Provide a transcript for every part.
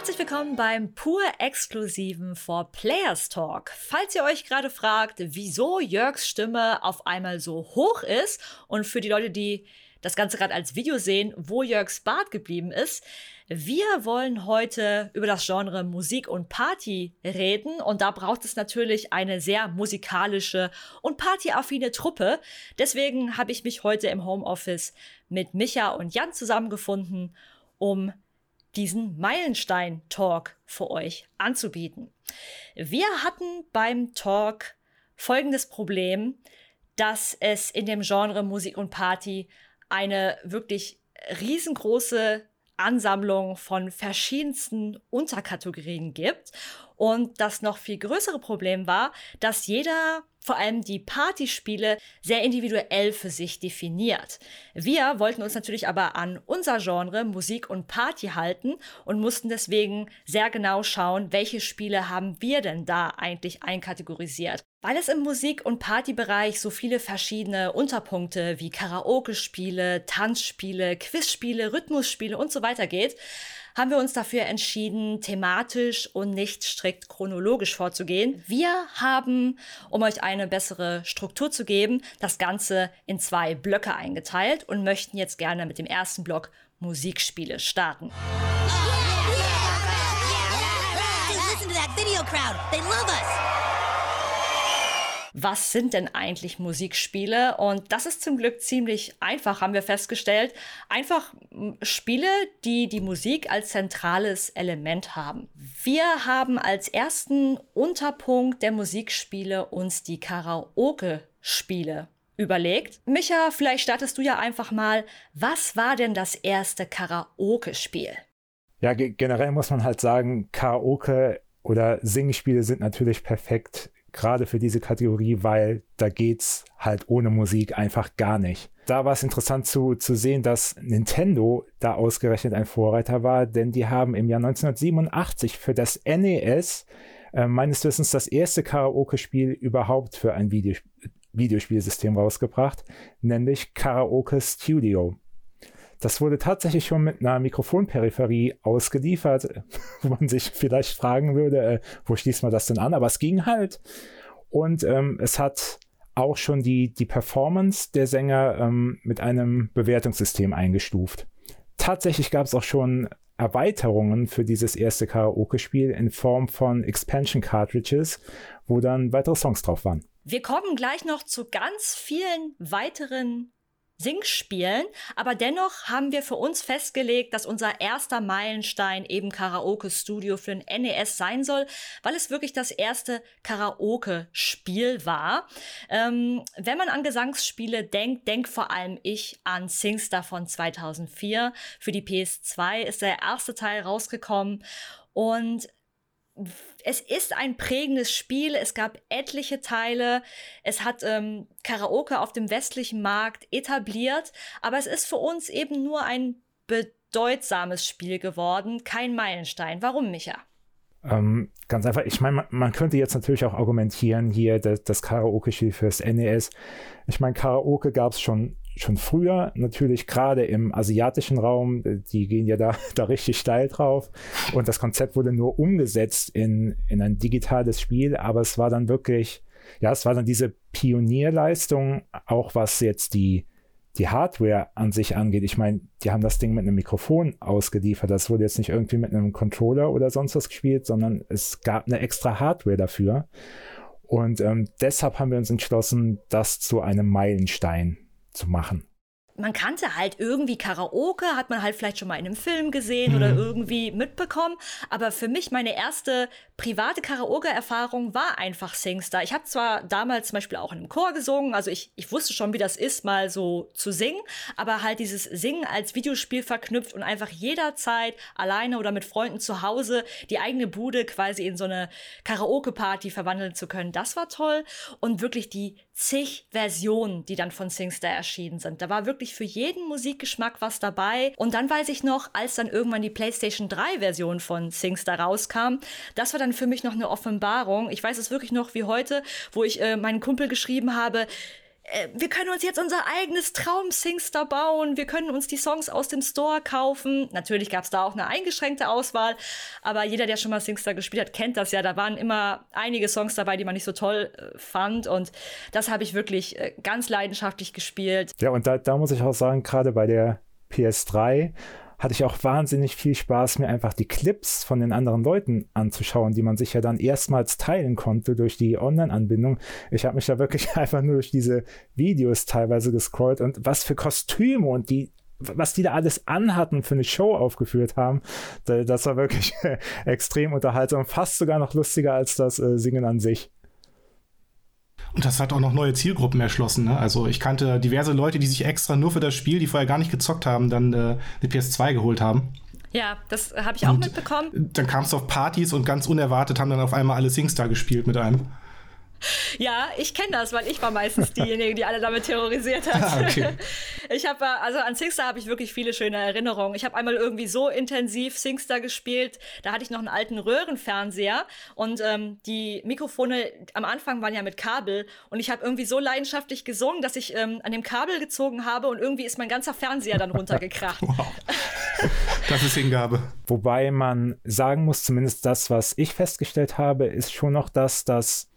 Herzlich willkommen beim pur exklusiven For Players Talk. Falls ihr euch gerade fragt, wieso Jörgs Stimme auf einmal so hoch ist und für die Leute, die das Ganze gerade als Video sehen, wo Jörgs Bart geblieben ist, wir wollen heute über das Genre Musik und Party reden und da braucht es natürlich eine sehr musikalische und partyaffine Truppe. Deswegen habe ich mich heute im Homeoffice mit Micha und Jan zusammengefunden, um diesen Meilenstein-Talk für euch anzubieten. Wir hatten beim Talk folgendes Problem, dass es in dem Genre Musik und Party eine wirklich riesengroße Ansammlung von verschiedensten Unterkategorien gibt. Und das noch viel größere Problem war, dass jeder vor allem die Partyspiele sehr individuell für sich definiert. Wir wollten uns natürlich aber an unser Genre Musik und Party halten und mussten deswegen sehr genau schauen, welche Spiele haben wir denn da eigentlich einkategorisiert. Weil es im Musik- und Partybereich so viele verschiedene Unterpunkte wie Karaoke-Spiele, Tanzspiele, Quizspiele, Rhythmusspiele und so weiter geht, haben wir uns dafür entschieden, thematisch und nicht strikt chronologisch vorzugehen. Wir haben, um euch eine bessere Struktur zu geben, das Ganze in zwei Blöcke eingeteilt und möchten jetzt gerne mit dem ersten Block Musikspiele starten. Listen to that was sind denn eigentlich Musikspiele? Und das ist zum Glück ziemlich einfach, haben wir festgestellt. Einfach Spiele, die die Musik als zentrales Element haben. Wir haben als ersten Unterpunkt der Musikspiele uns die Karaoke-Spiele überlegt. Micha, vielleicht startest du ja einfach mal. Was war denn das erste Karaoke-Spiel? Ja, generell muss man halt sagen, Karaoke oder Singspiele sind natürlich perfekt gerade für diese Kategorie, weil da geht's halt ohne Musik einfach gar nicht. Da war es interessant zu, zu sehen, dass Nintendo da ausgerechnet ein Vorreiter war, denn die haben im Jahr 1987 für das NES äh, meines Wissens das erste Karaoke-Spiel überhaupt für ein Video, Videospielsystem rausgebracht, nämlich Karaoke Studio. Das wurde tatsächlich schon mit einer Mikrofonperipherie ausgeliefert, wo man sich vielleicht fragen würde, äh, wo schließt man das denn an? Aber es ging halt. Und ähm, es hat auch schon die, die Performance der Sänger ähm, mit einem Bewertungssystem eingestuft. Tatsächlich gab es auch schon Erweiterungen für dieses erste Karaoke-Spiel in Form von Expansion Cartridges, wo dann weitere Songs drauf waren. Wir kommen gleich noch zu ganz vielen weiteren Singspielen, aber dennoch haben wir für uns festgelegt, dass unser erster Meilenstein eben Karaoke Studio für ein NES sein soll, weil es wirklich das erste Karaoke-Spiel war. Ähm, wenn man an Gesangsspiele denkt, denkt vor allem ich an Singstar von 2004. Für die PS2 ist der erste Teil rausgekommen und es ist ein prägendes Spiel. Es gab etliche Teile. Es hat ähm, Karaoke auf dem westlichen Markt etabliert. Aber es ist für uns eben nur ein bedeutsames Spiel geworden, kein Meilenstein. Warum, Micha? Ähm, ganz einfach, ich meine, man, man, könnte jetzt natürlich auch argumentieren, hier das, das Karaoke-Spiel fürs NES. Ich meine, Karaoke gab es schon schon früher, natürlich gerade im asiatischen Raum, äh, die gehen ja da, da richtig steil drauf. Und das Konzept wurde nur umgesetzt in, in ein digitales Spiel, aber es war dann wirklich, ja, es war dann diese Pionierleistung, auch was jetzt die, die Hardware an sich angeht. Ich meine, die haben das Ding mit einem Mikrofon ausgeliefert. Das wurde jetzt nicht irgendwie mit einem Controller oder sonst was gespielt, sondern es gab eine extra Hardware dafür. Und ähm, deshalb haben wir uns entschlossen, das zu einem Meilenstein zu machen man kannte halt irgendwie Karaoke, hat man halt vielleicht schon mal in einem Film gesehen mhm. oder irgendwie mitbekommen. Aber für mich meine erste private Karaoke-Erfahrung war einfach Singstar. Ich habe zwar damals zum Beispiel auch in einem Chor gesungen, also ich, ich wusste schon, wie das ist, mal so zu singen, aber halt dieses Singen als Videospiel verknüpft und einfach jederzeit alleine oder mit Freunden zu Hause die eigene Bude quasi in so eine Karaoke-Party verwandeln zu können, das war toll. Und wirklich die zig Versionen, die dann von Singstar erschienen sind. Da war wirklich für jeden Musikgeschmack was dabei. Und dann weiß ich noch, als dann irgendwann die PlayStation 3 Version von Singstar rauskam, das war dann für mich noch eine Offenbarung. Ich weiß es wirklich noch wie heute, wo ich äh, meinen Kumpel geschrieben habe, wir können uns jetzt unser eigenes Traum-Singster bauen, wir können uns die Songs aus dem Store kaufen. Natürlich gab es da auch eine eingeschränkte Auswahl, aber jeder, der schon mal Singster gespielt hat, kennt das ja. Da waren immer einige Songs dabei, die man nicht so toll äh, fand und das habe ich wirklich äh, ganz leidenschaftlich gespielt. Ja, und da, da muss ich auch sagen, gerade bei der PS3 hatte ich auch wahnsinnig viel Spaß, mir einfach die Clips von den anderen Leuten anzuschauen, die man sich ja dann erstmals teilen konnte durch die Online-Anbindung. Ich habe mich da wirklich einfach nur durch diese Videos teilweise gescrollt und was für Kostüme und die was die da alles anhatten für eine Show aufgeführt haben, das war wirklich extrem unterhaltsam, fast sogar noch lustiger als das äh, Singen an sich. Und das hat auch noch neue Zielgruppen erschlossen. Ne? Also ich kannte diverse Leute, die sich extra nur für das Spiel, die vorher gar nicht gezockt haben, dann äh, eine PS2 geholt haben. Ja, das habe ich auch und mitbekommen. Dann kamst du auf Partys und ganz unerwartet haben dann auf einmal alle Singstar gespielt mit einem. Ja, ich kenne das, weil ich war meistens diejenige, die alle damit terrorisiert hat. Ah, okay. Ich habe also an Singstar habe ich wirklich viele schöne Erinnerungen. Ich habe einmal irgendwie so intensiv Singstar gespielt, da hatte ich noch einen alten Röhrenfernseher und ähm, die Mikrofone am Anfang waren ja mit Kabel und ich habe irgendwie so leidenschaftlich gesungen, dass ich ähm, an dem Kabel gezogen habe und irgendwie ist mein ganzer Fernseher dann runtergekracht. wow. Das ist Hingabe. Wobei man sagen muss, zumindest das, was ich festgestellt habe, ist schon noch das, dass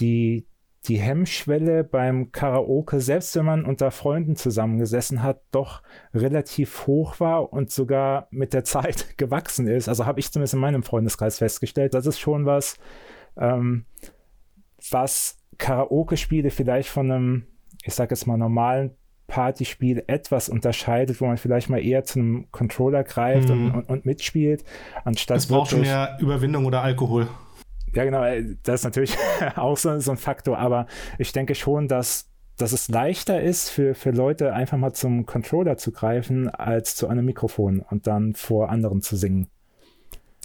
die, die Hemmschwelle beim Karaoke, selbst wenn man unter Freunden zusammengesessen hat, doch relativ hoch war und sogar mit der Zeit gewachsen ist. Also habe ich zumindest in meinem Freundeskreis festgestellt. Das ist schon was, ähm, was Karaoke-Spiele vielleicht von einem, ich sage jetzt mal, normalen Partyspiel etwas unterscheidet, wo man vielleicht mal eher zu einem Controller greift mhm. und, und, und, mitspielt, anstatt. Es braucht schon mehr Überwindung oder Alkohol. Ja, genau, äh, das ist natürlich auch so, so ein Faktor, aber ich denke schon, dass dass es leichter ist für, für Leute einfach mal zum Controller zu greifen, als zu einem Mikrofon und dann vor anderen zu singen.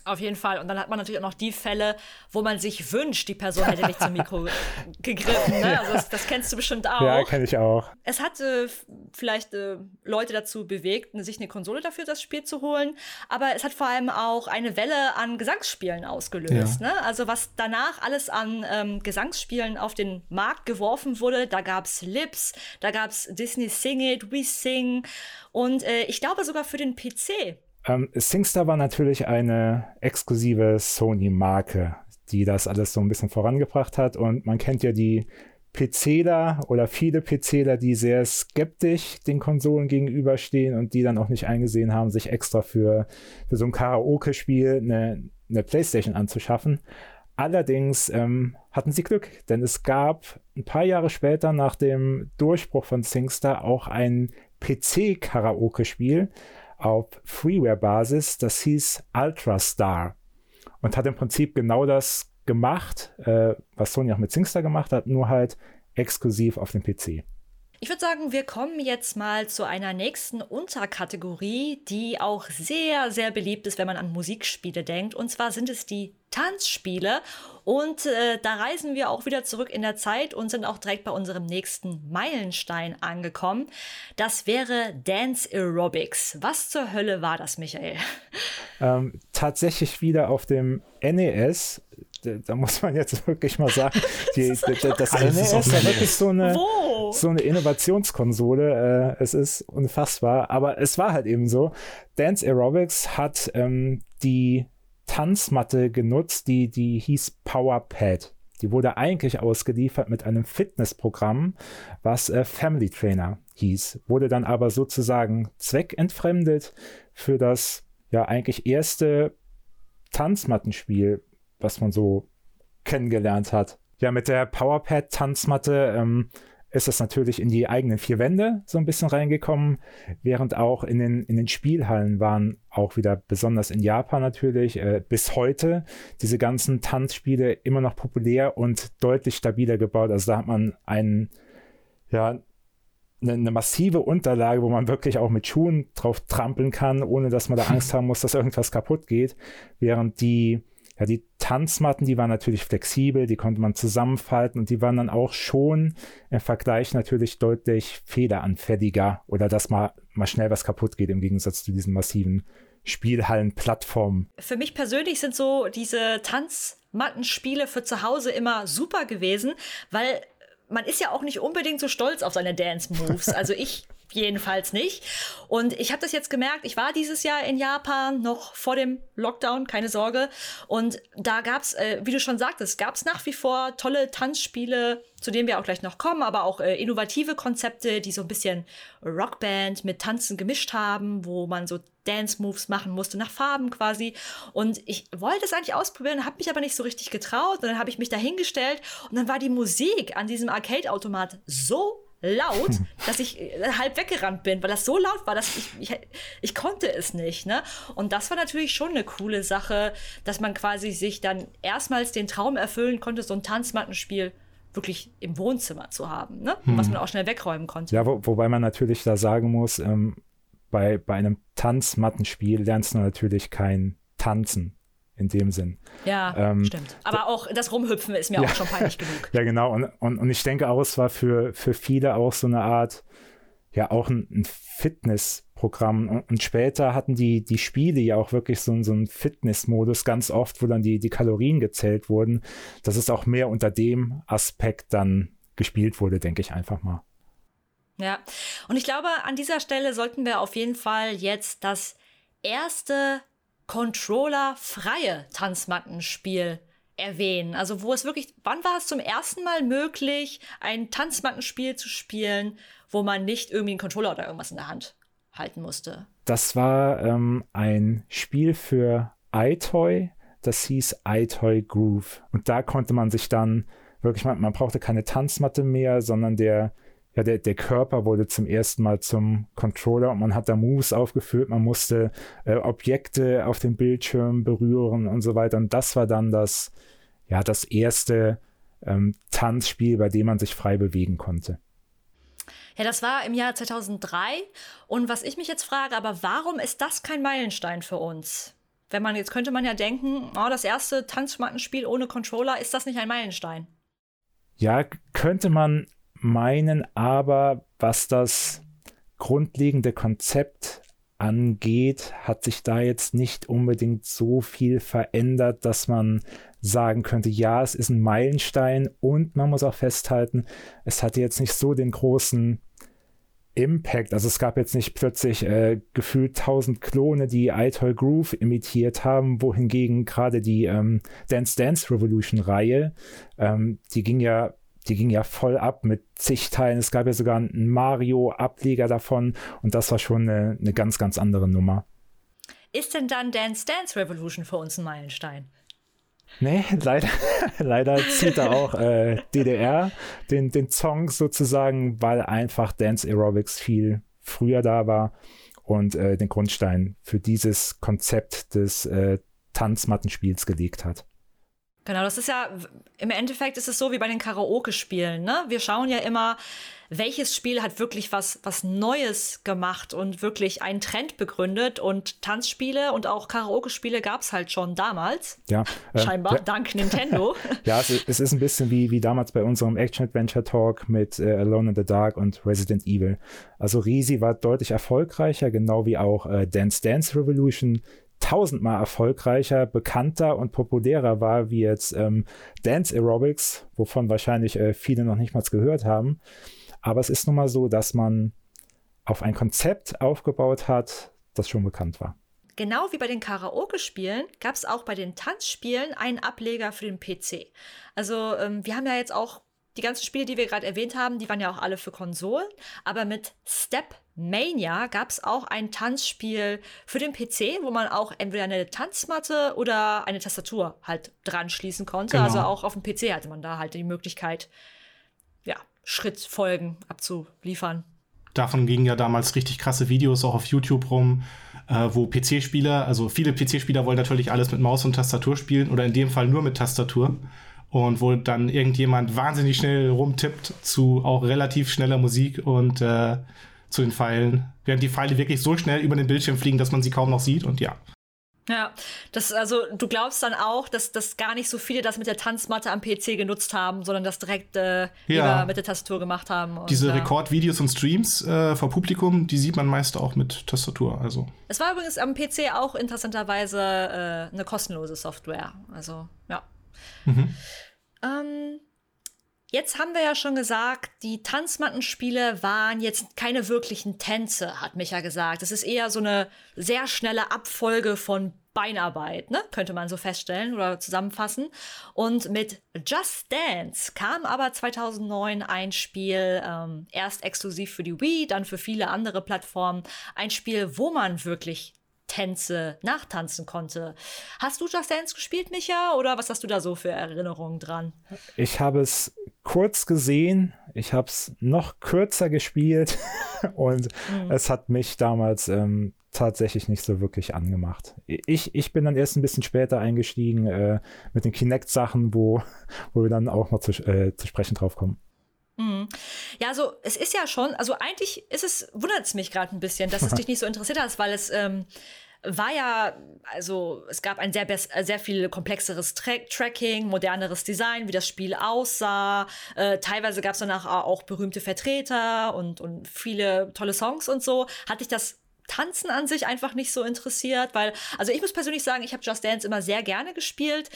Auf jeden Fall. Und dann hat man natürlich auch noch die Fälle, wo man sich wünscht, die Person hätte nicht zum Mikro gegriffen. Ne? Also das, das, kennst du bestimmt auch. Ja, kenne ich auch. Es hat äh, vielleicht äh, Leute dazu bewegt, sich eine Konsole dafür das Spiel zu holen. Aber es hat vor allem auch eine Welle an Gesangsspielen ausgelöst. Ja. Ne? Also was danach alles an ähm, Gesangsspielen auf den Markt geworfen wurde, da gab es Lips, da gab es Disney Sing It, We Sing und äh, ich glaube sogar für den PC ähm, SingStar war natürlich eine exklusive Sony-Marke, die das alles so ein bisschen vorangebracht hat. Und man kennt ja die PCler oder viele PCler, die sehr skeptisch den Konsolen gegenüberstehen und die dann auch nicht eingesehen haben, sich extra für, für so ein Karaoke-Spiel eine, eine Playstation anzuschaffen. Allerdings ähm, hatten sie Glück, denn es gab ein paar Jahre später nach dem Durchbruch von SingStar auch ein PC-Karaoke-Spiel, auf Freeware-Basis, das hieß Ultrastar und hat im Prinzip genau das gemacht, äh, was Sony auch mit SingStar gemacht hat, nur halt exklusiv auf dem PC. Ich würde sagen, wir kommen jetzt mal zu einer nächsten Unterkategorie, die auch sehr, sehr beliebt ist, wenn man an Musikspiele denkt. Und zwar sind es die Tanzspiele. Und äh, da reisen wir auch wieder zurück in der Zeit und sind auch direkt bei unserem nächsten Meilenstein angekommen. Das wäre Dance Aerobics. Was zur Hölle war das, Michael? Ähm, tatsächlich wieder auf dem NES da muss man jetzt wirklich mal sagen, die, das, das NES ist ja wirklich so eine, so eine Innovationskonsole. Äh, es ist unfassbar, aber es war halt eben so. Dance Aerobics hat ähm, die Tanzmatte genutzt, die, die hieß Powerpad. Die wurde eigentlich ausgeliefert mit einem Fitnessprogramm, was äh, Family Trainer hieß, wurde dann aber sozusagen zweckentfremdet für das ja eigentlich erste Tanzmattenspiel, was man so kennengelernt hat. Ja, mit der Powerpad-Tanzmatte ähm, ist es natürlich in die eigenen vier Wände so ein bisschen reingekommen, während auch in den, in den Spielhallen waren auch wieder besonders in Japan natürlich äh, bis heute diese ganzen Tanzspiele immer noch populär und deutlich stabiler gebaut. Also da hat man einen, ja, eine, eine, massive Unterlage, wo man wirklich auch mit Schuhen drauf trampeln kann, ohne dass man da Angst haben muss, dass irgendwas kaputt geht, während die ja, die Tanzmatten, die waren natürlich flexibel, die konnte man zusammenfalten und die waren dann auch schon im Vergleich natürlich deutlich federanfälliger oder dass mal, mal schnell was kaputt geht im Gegensatz zu diesen massiven Spielhallenplattformen. Für mich persönlich sind so diese Tanzmattenspiele für zu Hause immer super gewesen, weil man ist ja auch nicht unbedingt so stolz auf seine Dance-Moves. Also ich jedenfalls nicht. Und ich habe das jetzt gemerkt, ich war dieses Jahr in Japan, noch vor dem Lockdown, keine Sorge. Und da gab's, äh, wie du schon sagtest, gab's nach wie vor tolle Tanzspiele, zu denen wir auch gleich noch kommen, aber auch äh, innovative Konzepte, die so ein bisschen Rockband mit Tanzen gemischt haben, wo man so Dance-Moves machen musste, nach Farben quasi. Und ich wollte es eigentlich ausprobieren, habe mich aber nicht so richtig getraut. Und dann habe ich mich da hingestellt und dann war die Musik an diesem Arcade-Automat so laut, dass ich äh, halb weggerannt bin, weil das so laut war, dass ich, ich, ich konnte es nicht. Ne? Und das war natürlich schon eine coole Sache, dass man quasi sich dann erstmals den Traum erfüllen konnte, so ein Tanzmattenspiel wirklich im Wohnzimmer zu haben, ne? Hm. was man auch schnell wegräumen konnte. Ja, wo, wobei man natürlich da sagen muss, ähm, bei, bei einem Tanzmattenspiel lernst du natürlich kein Tanzen in dem Sinn. Ja, ähm, stimmt. Aber auch das Rumhüpfen ist mir ja. auch schon peinlich genug. Ja, genau. Und, und, und ich denke auch, es war für, für viele auch so eine Art, ja, auch ein, ein Fitnessprogramm. Und, und, später hatten die, die Spiele ja auch wirklich so, so einen Fitnessmodus ganz oft, wo dann die, die Kalorien gezählt wurden. dass es auch mehr unter dem Aspekt dann gespielt wurde, denke ich einfach mal. Ja, und ich glaube, an dieser Stelle sollten wir auf jeden Fall jetzt das erste controllerfreie Tanzmattenspiel erwähnen. Also wo es wirklich, wann war es zum ersten Mal möglich, ein Tanzmattenspiel zu spielen, wo man nicht irgendwie einen Controller oder irgendwas in der Hand halten musste? Das war ähm, ein Spiel für iToy, das hieß iToy Groove. Und da konnte man sich dann wirklich, man, man brauchte keine Tanzmatte mehr, sondern der ja, der, der Körper wurde zum ersten Mal zum Controller und man hat da Moves aufgeführt, man musste äh, Objekte auf dem Bildschirm berühren und so weiter. Und das war dann das, ja, das erste ähm, Tanzspiel, bei dem man sich frei bewegen konnte. Ja, das war im Jahr 2003. Und was ich mich jetzt frage, aber warum ist das kein Meilenstein für uns? Wenn man, jetzt könnte man ja denken, oh, das erste Tanzschmattenspiel ohne Controller, ist das nicht ein Meilenstein? Ja, könnte man meinen aber, was das grundlegende Konzept angeht, hat sich da jetzt nicht unbedingt so viel verändert, dass man sagen könnte, ja, es ist ein Meilenstein und man muss auch festhalten, es hatte jetzt nicht so den großen Impact. Also es gab jetzt nicht plötzlich äh, gefühlt tausend Klone, die iToy Groove imitiert haben, wohingegen gerade die ähm, Dance Dance Revolution Reihe, ähm, die ging ja die ging ja voll ab mit zig Teilen. Es gab ja sogar einen Mario-Ableger davon und das war schon eine, eine ganz, ganz andere Nummer. Ist denn dann Dance Dance Revolution für uns ein Meilenstein? Nee, leider, leider zieht er auch äh, DDR den, den Song sozusagen, weil einfach Dance Aerobics viel früher da war und äh, den Grundstein für dieses Konzept des äh, Tanzmattenspiels gelegt hat. Genau, das ist ja, im Endeffekt ist es so wie bei den Karaoke-Spielen, ne? Wir schauen ja immer, welches Spiel hat wirklich was, was Neues gemacht und wirklich einen Trend begründet. Und Tanzspiele und auch Karaoke-Spiele gab es halt schon damals. Ja. Äh, Scheinbar, ja. dank Nintendo. ja, es, es, ist ein bisschen wie, wie damals bei unserem Action-Adventure-Talk mit äh, Alone in the Dark und Resident Evil. Also Risi war deutlich erfolgreicher, genau wie auch äh, Dance Dance Revolution tausendmal erfolgreicher, bekannter und populärer war wie jetzt ähm, Dance Aerobics, wovon wahrscheinlich äh, viele noch nicht mal gehört haben. Aber es ist nun mal so, dass man auf ein Konzept aufgebaut hat, das schon bekannt war. Genau wie bei den Karaoke-Spielen gab es auch bei den Tanzspielen einen Ableger für den PC. Also ähm, wir haben ja jetzt auch die ganzen Spiele, die wir gerade erwähnt haben, die waren ja auch alle für Konsolen. Aber mit Step Mania gab es auch ein Tanzspiel für den PC, wo man auch entweder eine Tanzmatte oder eine Tastatur halt dran schließen konnte. Genau. Also auch auf dem PC hatte man da halt die Möglichkeit, ja, Schrittfolgen abzuliefern. Davon gingen ja damals richtig krasse Videos auch auf YouTube rum, äh, wo PC-Spieler, also viele PC-Spieler wollen natürlich alles mit Maus und Tastatur spielen oder in dem Fall nur mit Tastatur und wo dann irgendjemand wahnsinnig schnell rumtippt zu auch relativ schneller Musik und äh, zu den Pfeilen, während die Pfeile wirklich so schnell über den Bildschirm fliegen, dass man sie kaum noch sieht und ja. Ja, das also du glaubst dann auch, dass, dass gar nicht so viele das mit der Tanzmatte am PC genutzt haben, sondern das direkt äh, ja. mit der Tastatur gemacht haben. Und, Diese ja. Rekordvideos und Streams äh, vor Publikum, die sieht man meist auch mit Tastatur. Also. Es war übrigens am PC auch interessanterweise äh, eine kostenlose Software. Also ja. Mhm. Ähm, Jetzt haben wir ja schon gesagt, die Tanzmattenspiele waren jetzt keine wirklichen Tänze, hat Micha gesagt. Es ist eher so eine sehr schnelle Abfolge von Beinarbeit, ne? könnte man so feststellen oder zusammenfassen. Und mit Just Dance kam aber 2009 ein Spiel, ähm, erst exklusiv für die Wii, dann für viele andere Plattformen, ein Spiel, wo man wirklich Tänze nachtanzen konnte. Hast du Just Dance gespielt, Micha, oder was hast du da so für Erinnerungen dran? Ich habe es kurz gesehen, ich habe es noch kürzer gespielt und mhm. es hat mich damals ähm, tatsächlich nicht so wirklich angemacht. Ich, ich bin dann erst ein bisschen später eingestiegen äh, mit den Kinect-Sachen, wo, wo wir dann auch noch zu, äh, zu sprechen drauf kommen. Mhm. Ja, also es ist ja schon, also eigentlich ist es, wundert es mich gerade ein bisschen, dass es dich nicht so interessiert hat, weil es ähm, war ja, also es gab ein sehr, sehr viel komplexeres Tra Tracking, moderneres Design, wie das Spiel aussah. Äh, teilweise gab es danach auch berühmte Vertreter und, und viele tolle Songs und so. Hatte ich das Tanzen an sich einfach nicht so interessiert, weil, also ich muss persönlich sagen, ich habe Just Dance immer sehr gerne gespielt,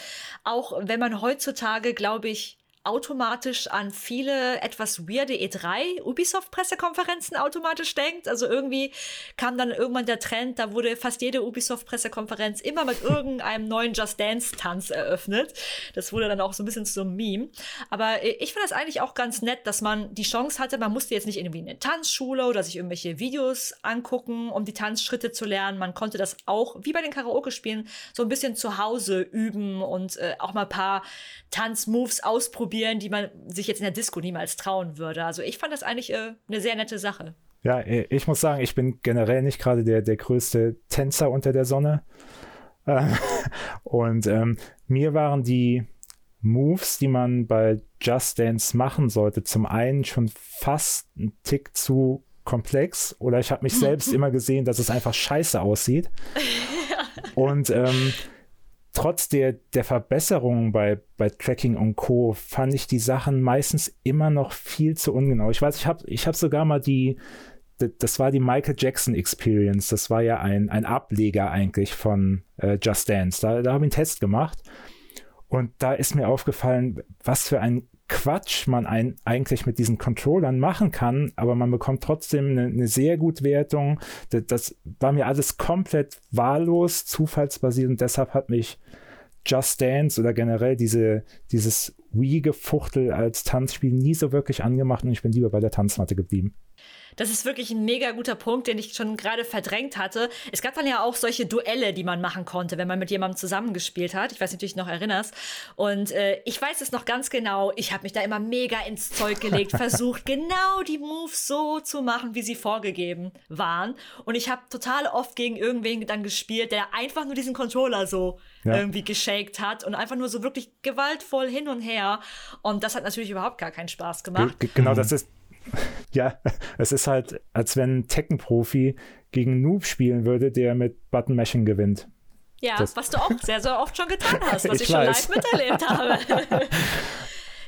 auch wenn man heutzutage, glaube ich, automatisch an viele etwas weirde E3 Ubisoft-Pressekonferenzen automatisch denkt. Also irgendwie kam dann irgendwann der Trend, da wurde fast jede Ubisoft-Pressekonferenz immer mit irgendeinem neuen Just Dance-Tanz eröffnet. Das wurde dann auch so ein bisschen zu einem Meme. Aber ich finde das eigentlich auch ganz nett, dass man die Chance hatte, man musste jetzt nicht irgendwie in eine Tanzschule oder sich irgendwelche Videos angucken, um die Tanzschritte zu lernen. Man konnte das auch, wie bei den Karaoke-Spielen, so ein bisschen zu Hause üben und äh, auch mal ein paar Tanzmoves ausprobieren ausprobieren, die man sich jetzt in der Disco niemals trauen würde. Also ich fand das eigentlich äh, eine sehr nette Sache. Ja, äh, ich muss sagen, ich bin generell nicht gerade der, der größte Tänzer unter der Sonne. Äh, und ähm, mir waren die Moves, die man bei Just Dance machen sollte, zum einen schon fast ein Tick zu komplex oder ich habe mich selbst immer gesehen, dass es einfach scheiße aussieht. Und ähm, trotz der, der Verbesserungen bei, bei Tracking und Co. fand ich die Sachen meistens immer noch viel zu ungenau. Ich weiß, ich habe ich hab sogar mal die, das war die Michael Jackson Experience. Das war ja ein, ein Ableger eigentlich von äh, Just Dance. Da, da habe ich einen Test gemacht. Und da ist mir aufgefallen, was für ein Quatsch man ein, eigentlich mit diesen Controllern machen kann, aber man bekommt trotzdem eine, eine sehr gute Wertung. Das, das, war mir alles komplett wahllos, zufallsbasiert und deshalb hat mich Just Dance oder generell diese, dieses Wii-Gefuchtel als Tanzspiel nie so wirklich angemacht und ich bin lieber bei der Tanzmatte geblieben. Das ist wirklich ein mega guter Punkt, den ich schon gerade verdrängt hatte. Es gab dann ja auch solche Duelle, die man machen konnte, wenn man mit jemandem zusammengespielt hat. Ich weiß nicht, ob du dich noch erinnerst. Und äh, ich weiß es noch ganz genau. Ich habe mich da immer mega ins Zeug gelegt, versucht, genau die Moves so zu machen, wie sie vorgegeben waren. Und ich habe total oft gegen irgendwen dann gespielt, der einfach nur diesen Controller so ja. irgendwie geshaked hat und einfach nur so wirklich gewaltvoll hin und her. Und das hat natürlich überhaupt gar keinen Spaß gemacht. G genau, das ist ja, es ist halt, als wenn ein Tekken-Profi gegen Noob spielen würde, der mit Button-Mashing gewinnt. Ja, das was du auch sehr, sehr oft schon getan hast, was ich, ich schon live miterlebt habe.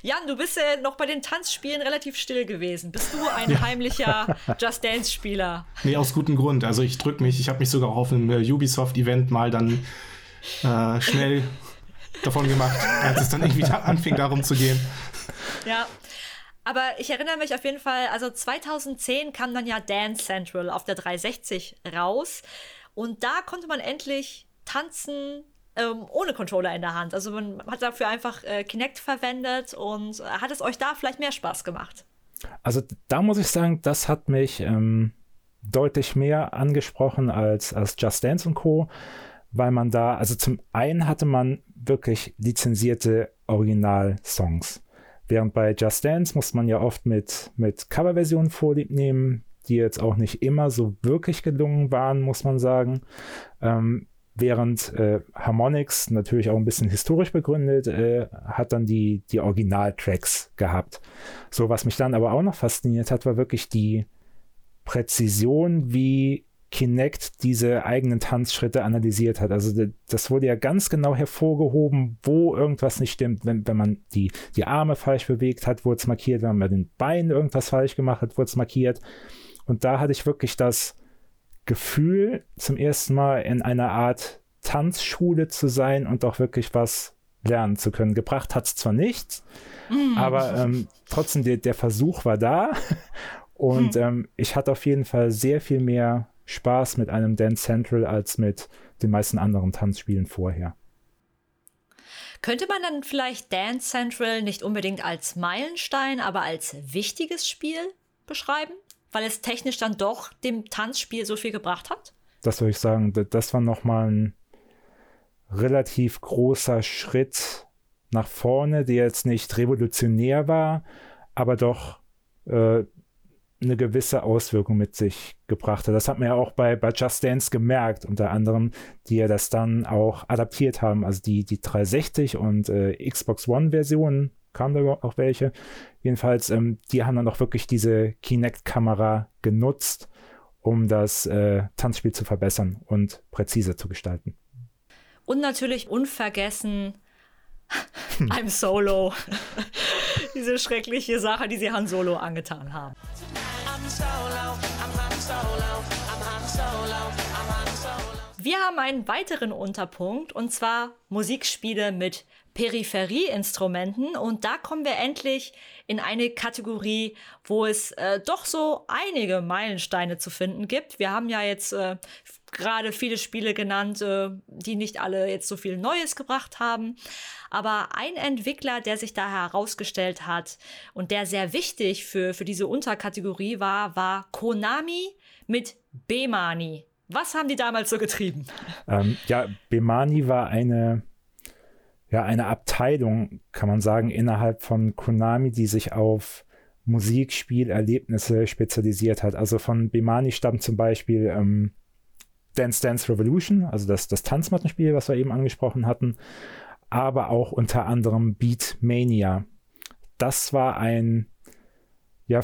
Jan, du bist ja noch bei den Tanzspielen relativ still gewesen. Bist du ein ja. heimlicher Just Dance-Spieler? Nee, aus gutem Grund. Also ich drücke mich, ich habe mich sogar auch auf einem äh, Ubisoft-Event mal dann äh, schnell davon gemacht, als es dann irgendwie anfing, darum zu gehen. Ja, aber ich erinnere mich auf jeden Fall, also 2010 kam dann ja Dance Central auf der 360 raus. Und da konnte man endlich tanzen ähm, ohne Controller in der Hand. Also man hat dafür einfach äh, Kinect verwendet und hat es euch da vielleicht mehr Spaß gemacht? Also da muss ich sagen, das hat mich ähm, deutlich mehr angesprochen als, als Just Dance und Co., weil man da, also zum einen hatte man wirklich lizenzierte Original-Songs. Während bei Just Dance muss man ja oft mit, mit Coverversionen vorlieb nehmen, die jetzt auch nicht immer so wirklich gelungen waren, muss man sagen. Ähm, während äh, Harmonix natürlich auch ein bisschen historisch begründet, äh, hat dann die, die Originaltracks gehabt. So, was mich dann aber auch noch fasziniert hat, war wirklich die Präzision, wie Kinect diese eigenen Tanzschritte analysiert hat. Also das wurde ja ganz genau hervorgehoben, wo irgendwas nicht stimmt. Wenn, wenn man die, die Arme falsch bewegt hat, wurde es markiert. Wenn man bei den Beinen irgendwas falsch gemacht hat, wurde es markiert. Und da hatte ich wirklich das Gefühl, zum ersten Mal in einer Art Tanzschule zu sein und auch wirklich was lernen zu können. Gebracht hat es zwar nichts, mm. aber ähm, trotzdem der, der Versuch war da. Und mm. ähm, ich hatte auf jeden Fall sehr viel mehr Spaß mit einem Dance Central als mit den meisten anderen Tanzspielen vorher. Könnte man dann vielleicht Dance Central nicht unbedingt als Meilenstein, aber als wichtiges Spiel beschreiben? Weil es technisch dann doch dem Tanzspiel so viel gebracht hat? Das würde ich sagen, das war nochmal ein relativ großer Schritt nach vorne, der jetzt nicht revolutionär war, aber doch äh, eine gewisse Auswirkung mit sich gebracht hat. Das hat man ja auch bei, bei Just Dance gemerkt, unter anderem, die ja das dann auch adaptiert haben. Also die, die 360 und äh, Xbox One-Versionen kamen da auch welche. Jedenfalls, ähm, die haben dann auch wirklich diese Kinect-Kamera genutzt, um das äh, Tanzspiel zu verbessern und präziser zu gestalten. Und natürlich unvergessen I'm Solo. Diese schreckliche Sache, die sie Han Solo angetan haben. Wir haben einen weiteren Unterpunkt und zwar Musikspiele mit Peripherieinstrumenten und da kommen wir endlich in eine Kategorie, wo es äh, doch so einige Meilensteine zu finden gibt. Wir haben ja jetzt äh, gerade viele Spiele genannt, äh, die nicht alle jetzt so viel Neues gebracht haben. Aber ein Entwickler, der sich da herausgestellt hat und der sehr wichtig für, für diese Unterkategorie war, war Konami mit Bemani. Was haben die damals so getrieben? Ähm, ja, Bemani war eine, ja, eine Abteilung, kann man sagen, innerhalb von Konami, die sich auf Musikspielerlebnisse spezialisiert hat. Also von Bemani stammt zum Beispiel ähm, Dance Dance Revolution, also das, das Tanzmattenspiel, was wir eben angesprochen hatten, aber auch unter anderem Beat Mania. Das war ein, ja,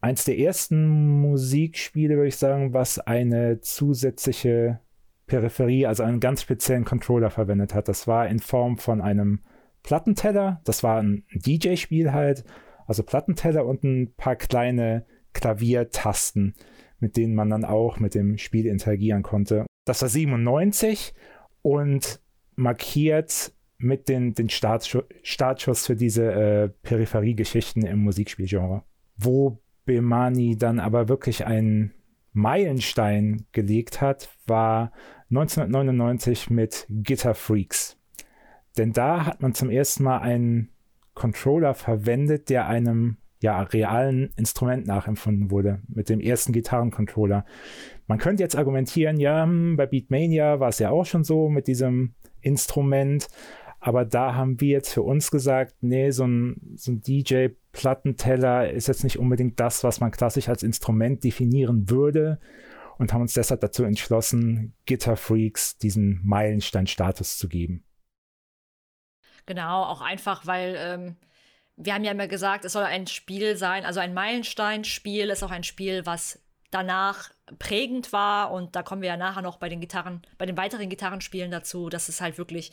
eins der ersten Musikspiele, würde ich sagen, was eine zusätzliche Peripherie, also einen ganz speziellen Controller verwendet hat. Das war in Form von einem Plattenteller, das war ein DJ-Spiel halt, also Plattenteller und ein paar kleine Klaviertasten mit denen man dann auch mit dem Spiel interagieren konnte. Das war 97 und markiert mit den, den Startschuss, Startschuss für diese äh, Peripheriegeschichten im Musikspielgenre. Wo Bemani dann aber wirklich einen Meilenstein gelegt hat, war 1999 mit Guitar Freaks. Denn da hat man zum ersten Mal einen Controller verwendet, der einem ja, realen Instrument nachempfunden wurde mit dem ersten Gitarrencontroller. Man könnte jetzt argumentieren, ja, hm, bei Beatmania war es ja auch schon so mit diesem Instrument, aber da haben wir jetzt für uns gesagt, nee, so ein, so ein DJ-Plattenteller ist jetzt nicht unbedingt das, was man klassisch als Instrument definieren würde und haben uns deshalb dazu entschlossen, Guitar Freaks diesen Meilenstein-Status zu geben. Genau, auch einfach, weil ähm wir haben ja immer gesagt, es soll ein Spiel sein, also ein Meilensteinspiel ist auch ein Spiel, was danach prägend war und da kommen wir ja nachher noch bei den Gitarren, bei den weiteren Gitarrenspielen dazu, dass es halt wirklich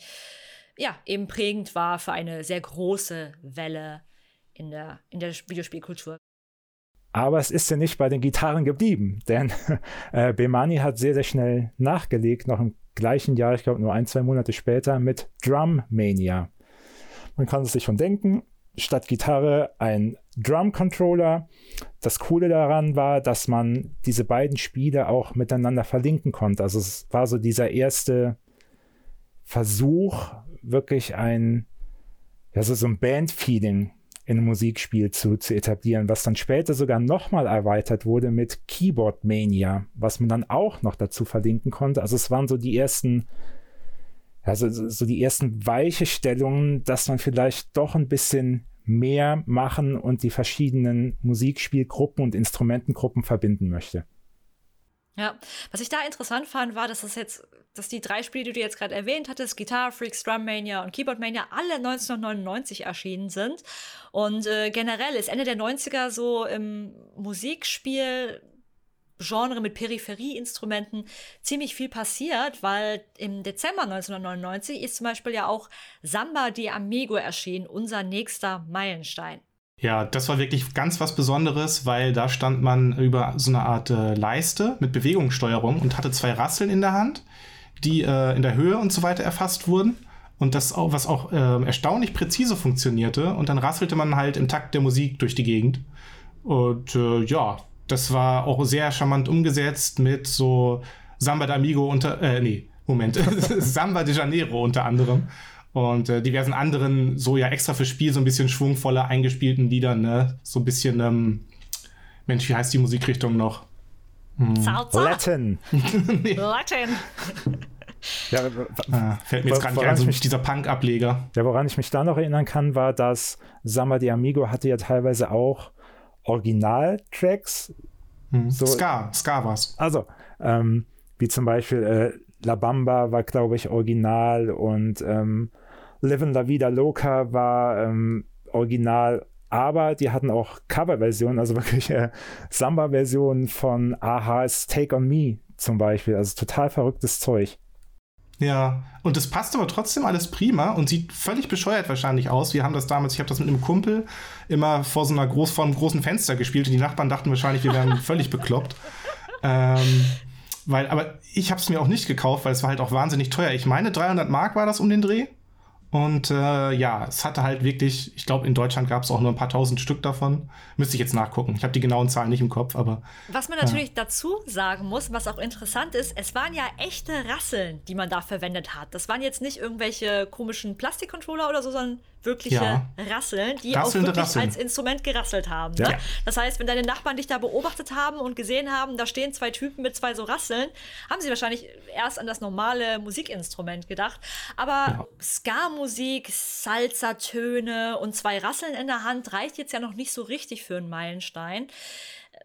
ja, eben prägend war für eine sehr große Welle in der, in der Videospielkultur. Aber es ist ja nicht bei den Gitarren geblieben, denn äh, Bemani hat sehr, sehr schnell nachgelegt, noch im gleichen Jahr, ich glaube nur ein, zwei Monate später, mit Drum Mania. Man kann es sich schon denken, statt Gitarre ein Drum-Controller. Das Coole daran war, dass man diese beiden Spiele auch miteinander verlinken konnte. Also es war so dieser erste Versuch, wirklich ein, ja, so, ein Band-Feeling in Musikspiel zu, zu etablieren, was dann später sogar nochmal erweitert wurde mit Keyboard Mania, was man dann auch noch dazu verlinken konnte. Also es waren so die ersten also so die ersten Weichestellungen, dass man vielleicht doch ein bisschen mehr machen und die verschiedenen Musikspielgruppen und Instrumentengruppen verbinden möchte. Ja, was ich da interessant fand, war, dass das jetzt, dass die drei Spiele, die du jetzt gerade erwähnt hattest, Guitar Freaks, Drum Mania und Keyboard Mania, alle 1999 erschienen sind. Und äh, generell ist Ende der 90er so im Musikspiel Genre mit Peripherieinstrumenten ziemlich viel passiert, weil im Dezember 1999 ist zum Beispiel ja auch Samba di Amigo erschienen, unser nächster Meilenstein. Ja, das war wirklich ganz was Besonderes, weil da stand man über so eine Art äh, Leiste mit Bewegungssteuerung und hatte zwei Rasseln in der Hand, die äh, in der Höhe und so weiter erfasst wurden. und das auch, was auch äh, erstaunlich präzise funktionierte. Und dann rasselte man halt im Takt der Musik durch die Gegend. Und äh, ja, das war auch sehr charmant umgesetzt mit so Samba de Amigo unter, äh, nee, Moment, Samba de Janeiro unter anderem. Und äh, diversen anderen, so ja extra für Spiel, so ein bisschen schwungvoller eingespielten Liedern, ne? So ein bisschen, ähm, Mensch, wie heißt die Musikrichtung noch? Hm. Salsa. Latin. nee. Latin. Ja, ah, fällt mir jetzt gerade nicht ein, so mich, dieser Punk-Ableger. Ja, woran ich mich da noch erinnern kann, war, dass Samba de Amigo hatte ja teilweise auch Originaltracks. Hm. So, Ska, Ska war's. Also, ähm, wie zum Beispiel äh, La Bamba war, glaube ich, original und ähm, Livin' La Vida Loca war ähm, original, aber die hatten auch Coverversionen, also wirklich äh, Samba-Versionen von Aha's Take on Me zum Beispiel. Also total verrücktes Zeug. Ja, und das passt aber trotzdem alles prima und sieht völlig bescheuert wahrscheinlich aus. Wir haben das damals, ich habe das mit einem Kumpel immer vor so einer groß, vor einem großen Fenster gespielt und die Nachbarn dachten wahrscheinlich, wir wären völlig bekloppt. Ähm, weil, aber ich habe es mir auch nicht gekauft, weil es war halt auch wahnsinnig teuer. Ich meine, 300 Mark war das um den Dreh. Und äh, ja, es hatte halt wirklich, ich glaube, in Deutschland gab es auch nur ein paar tausend Stück davon. Müsste ich jetzt nachgucken. Ich habe die genauen Zahlen nicht im Kopf, aber. Was man natürlich ja. dazu sagen muss, was auch interessant ist, es waren ja echte Rasseln, die man da verwendet hat. Das waren jetzt nicht irgendwelche komischen Plastikcontroller oder so, sondern wirkliche ja. Rasseln, die Rasselnde auch wirklich Rasseln. als Instrument gerasselt haben. Ne? Ja. Das heißt, wenn deine Nachbarn dich da beobachtet haben und gesehen haben, da stehen zwei Typen mit zwei so Rasseln, haben sie wahrscheinlich erst an das normale Musikinstrument gedacht. Aber ja. Ska-Musik, Salsa-Töne und zwei Rasseln in der Hand reicht jetzt ja noch nicht so richtig für einen Meilenstein.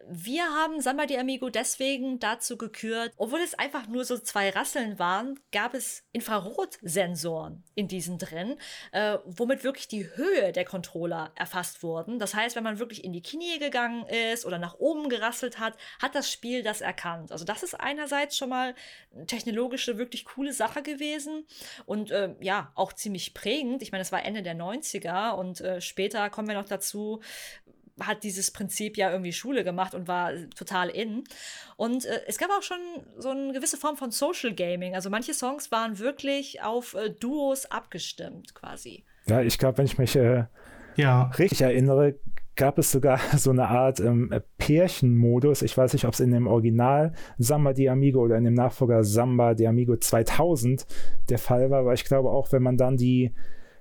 Wir haben Samba de Amigo deswegen dazu gekürt, obwohl es einfach nur so zwei Rasseln waren, gab es Infrarotsensoren in diesen drin, äh, womit wirklich die Höhe der Controller erfasst wurden. Das heißt, wenn man wirklich in die Knie gegangen ist oder nach oben gerasselt hat, hat das Spiel das erkannt. Also das ist einerseits schon mal technologische, wirklich coole Sache gewesen und äh, ja, auch ziemlich prägend. Ich meine, es war Ende der 90er und äh, später kommen wir noch dazu, hat dieses Prinzip ja irgendwie Schule gemacht und war total in. Und äh, es gab auch schon so eine gewisse Form von Social Gaming. Also manche Songs waren wirklich auf äh, Duos abgestimmt, quasi. Ja, ich glaube, wenn ich mich äh, ja. richtig erinnere, gab es sogar so eine Art ähm, Pärchenmodus. Ich weiß nicht, ob es in dem Original Samba de Amigo oder in dem Nachfolger Samba de Amigo 2000 der Fall war, aber ich glaube auch, wenn man dann die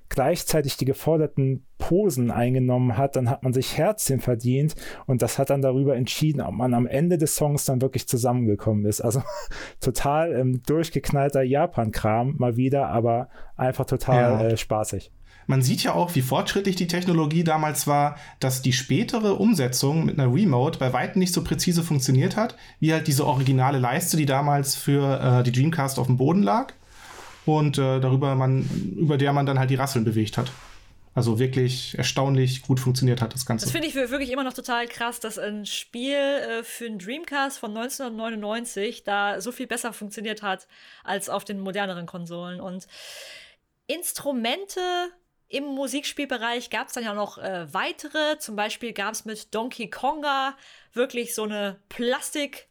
gleichzeitig die geforderten Posen eingenommen hat, dann hat man sich Herzchen verdient und das hat dann darüber entschieden, ob man am Ende des Songs dann wirklich zusammengekommen ist. Also total ähm, durchgeknallter Japan-Kram mal wieder, aber einfach total ja. äh, spaßig. Man sieht ja auch, wie fortschrittlich die Technologie damals war, dass die spätere Umsetzung mit einer Remote bei weitem nicht so präzise funktioniert hat, wie halt diese originale Leiste, die damals für äh, die Dreamcast auf dem Boden lag und äh, darüber man, über der man dann halt die Rasseln bewegt hat. Also wirklich erstaunlich gut funktioniert hat das Ganze. Das finde ich wirklich immer noch total krass, dass ein Spiel äh, für einen Dreamcast von 1999 da so viel besser funktioniert hat als auf den moderneren Konsolen. Und Instrumente im Musikspielbereich gab es dann ja noch äh, weitere. Zum Beispiel gab es mit Donkey Konga wirklich so eine Plastik-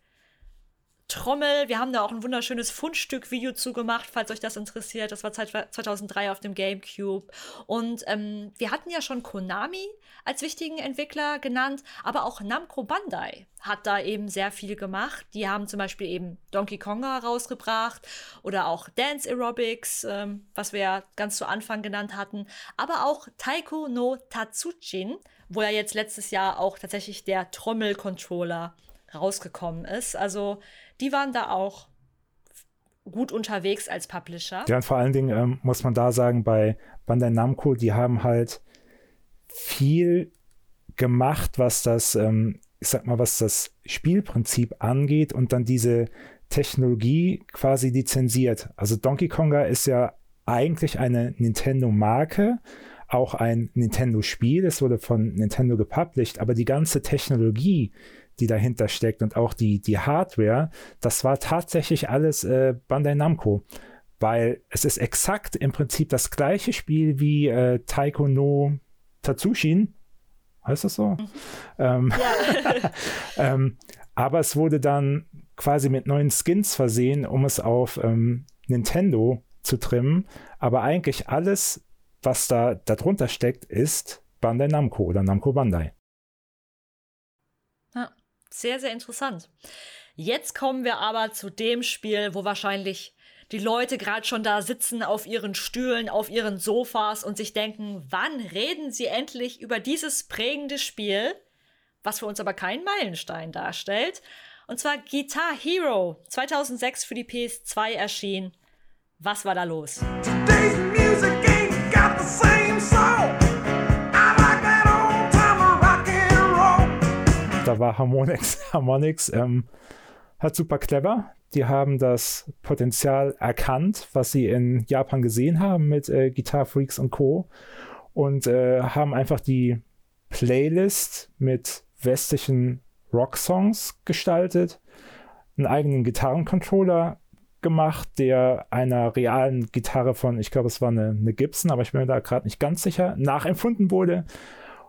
Trommel. Wir haben da auch ein wunderschönes Fundstück-Video zugemacht, falls euch das interessiert. Das war 2003 auf dem GameCube. Und ähm, wir hatten ja schon Konami als wichtigen Entwickler genannt, aber auch Namco Bandai hat da eben sehr viel gemacht. Die haben zum Beispiel eben Donkey Konga rausgebracht oder auch Dance Aerobics, ähm, was wir ja ganz zu Anfang genannt hatten, aber auch Taiko no Tatsujin, wo ja jetzt letztes Jahr auch tatsächlich der Trommelcontroller rausgekommen ist. Also die waren da auch gut unterwegs als Publisher. Ja, und vor allen Dingen ähm, muss man da sagen, bei Bandai Namco, die haben halt viel gemacht, was das, ähm, ich sag mal, was das Spielprinzip angeht und dann diese Technologie quasi lizenziert. Also Donkey Konga ist ja eigentlich eine Nintendo-Marke, auch ein Nintendo-Spiel. Es wurde von Nintendo gepublished, aber die ganze Technologie, die dahinter steckt und auch die, die Hardware, das war tatsächlich alles äh, Bandai Namco. Weil es ist exakt im Prinzip das gleiche Spiel wie äh, Taiko no Tatsushin. Heißt das so? Mhm. Ähm, ja. ähm, aber es wurde dann quasi mit neuen Skins versehen, um es auf ähm, Nintendo zu trimmen. Aber eigentlich alles, was da darunter steckt, ist Bandai Namco oder Namco Bandai. Sehr, sehr interessant. Jetzt kommen wir aber zu dem Spiel, wo wahrscheinlich die Leute gerade schon da sitzen auf ihren Stühlen, auf ihren Sofas und sich denken, wann reden sie endlich über dieses prägende Spiel, was für uns aber keinen Meilenstein darstellt. Und zwar Guitar Hero, 2006 für die PS2 erschien. Was war da los? War Harmonix, Harmonix ähm, halt super clever. Die haben das Potenzial erkannt, was sie in Japan gesehen haben mit äh, Guitar Freaks und Co. Und äh, haben einfach die Playlist mit westlichen Rock-Songs gestaltet, einen eigenen Gitarrencontroller gemacht, der einer realen Gitarre von, ich glaube, es war eine, eine Gibson, aber ich bin mir da gerade nicht ganz sicher, nachempfunden wurde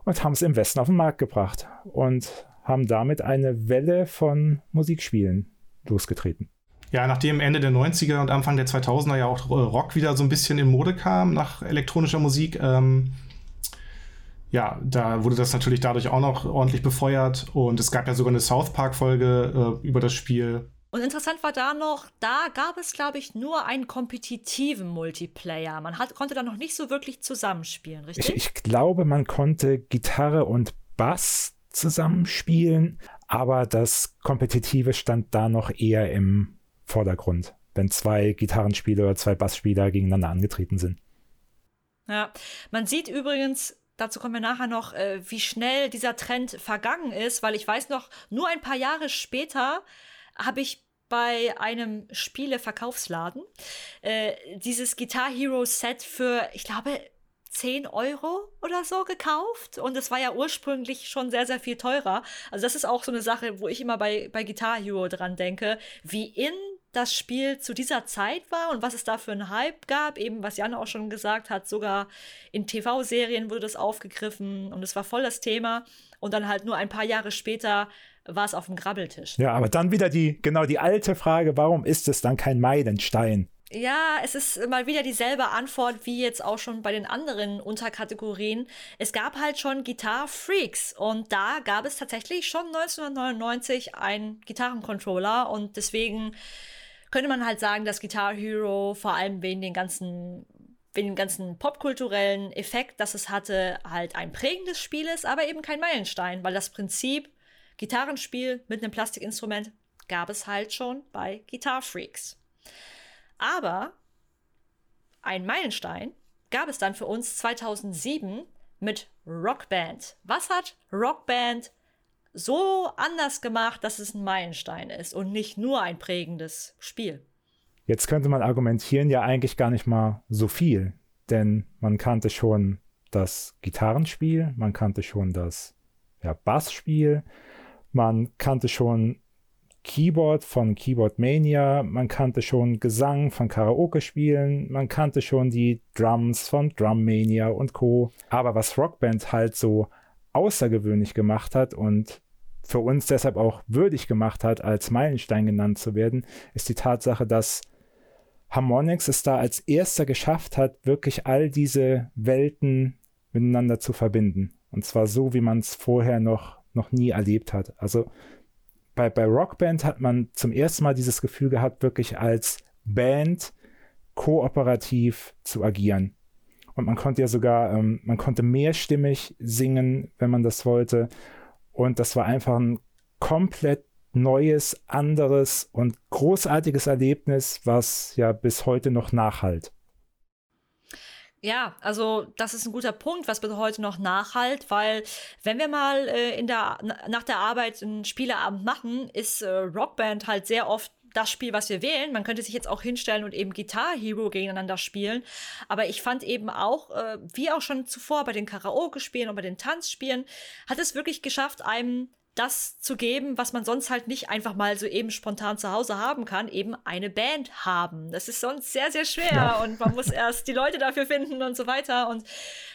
und haben es im Westen auf den Markt gebracht und haben damit eine Welle von Musikspielen losgetreten. Ja, nachdem Ende der 90er und Anfang der 2000er ja auch Rock wieder so ein bisschen in Mode kam nach elektronischer Musik, ähm, ja, da wurde das natürlich dadurch auch noch ordentlich befeuert und es gab ja sogar eine South Park-Folge äh, über das Spiel. Und interessant war da noch, da gab es, glaube ich, nur einen kompetitiven Multiplayer. Man hat, konnte da noch nicht so wirklich zusammenspielen, richtig? Ich, ich glaube, man konnte Gitarre und Bass zusammenspielen, aber das Kompetitive stand da noch eher im Vordergrund, wenn zwei Gitarrenspieler oder zwei Bassspieler gegeneinander angetreten sind. Ja, man sieht übrigens dazu kommen wir nachher noch, äh, wie schnell dieser Trend vergangen ist, weil ich weiß noch, nur ein paar Jahre später habe ich bei einem Spieleverkaufsladen äh, dieses Guitar Hero Set für, ich glaube, 10 Euro oder so gekauft. Und es war ja ursprünglich schon sehr, sehr viel teurer. Also das ist auch so eine Sache, wo ich immer bei, bei Guitar Hero dran denke, wie in das Spiel zu dieser Zeit war und was es da für einen Hype gab. Eben, was Jan auch schon gesagt hat, sogar in TV-Serien wurde das aufgegriffen und es war voll das Thema. Und dann halt nur ein paar Jahre später war es auf dem Grabbeltisch. Ja, aber dann wieder die, genau die alte Frage, warum ist es dann kein Meilenstein? Ja, es ist mal wieder dieselbe Antwort wie jetzt auch schon bei den anderen Unterkategorien. Es gab halt schon Guitar Freaks und da gab es tatsächlich schon 1999 einen Gitarrencontroller und deswegen könnte man halt sagen, dass Guitar Hero vor allem wegen den ganzen wegen dem ganzen popkulturellen Effekt, dass es hatte, halt ein prägendes Spiel ist, aber eben kein Meilenstein, weil das Prinzip Gitarrenspiel mit einem Plastikinstrument gab es halt schon bei Guitar Freaks. Aber ein Meilenstein gab es dann für uns 2007 mit Rockband. Was hat Rockband so anders gemacht, dass es ein Meilenstein ist und nicht nur ein prägendes Spiel? Jetzt könnte man argumentieren, ja eigentlich gar nicht mal so viel, denn man kannte schon das Gitarrenspiel, man kannte schon das ja, Bassspiel, man kannte schon Keyboard von Keyboard Mania, man kannte schon Gesang von Karaoke-Spielen, man kannte schon die Drums von Drum Mania und Co. Aber was Rockband halt so außergewöhnlich gemacht hat und für uns deshalb auch würdig gemacht hat, als Meilenstein genannt zu werden, ist die Tatsache, dass Harmonix es da als erster geschafft hat, wirklich all diese Welten miteinander zu verbinden. Und zwar so, wie man es vorher noch, noch nie erlebt hat. Also bei, bei Rockband hat man zum ersten Mal dieses Gefühl gehabt, wirklich als Band kooperativ zu agieren. Und man konnte ja sogar, ähm, man konnte mehrstimmig singen, wenn man das wollte. Und das war einfach ein komplett neues, anderes und großartiges Erlebnis, was ja bis heute noch nachhalt. Ja, also das ist ein guter Punkt, was bis heute noch nachhalt, weil wenn wir mal äh, in der, nach der Arbeit einen Spieleabend machen, ist äh, Rockband halt sehr oft das Spiel, was wir wählen. Man könnte sich jetzt auch hinstellen und eben Guitar Hero gegeneinander spielen. Aber ich fand eben auch, äh, wie auch schon zuvor bei den Karaoke-Spielen und bei den Tanzspielen, hat es wirklich geschafft, einem das zu geben, was man sonst halt nicht einfach mal so eben spontan zu Hause haben kann, eben eine Band haben. Das ist sonst sehr, sehr schwer ja. und man muss erst die Leute dafür finden und so weiter. Und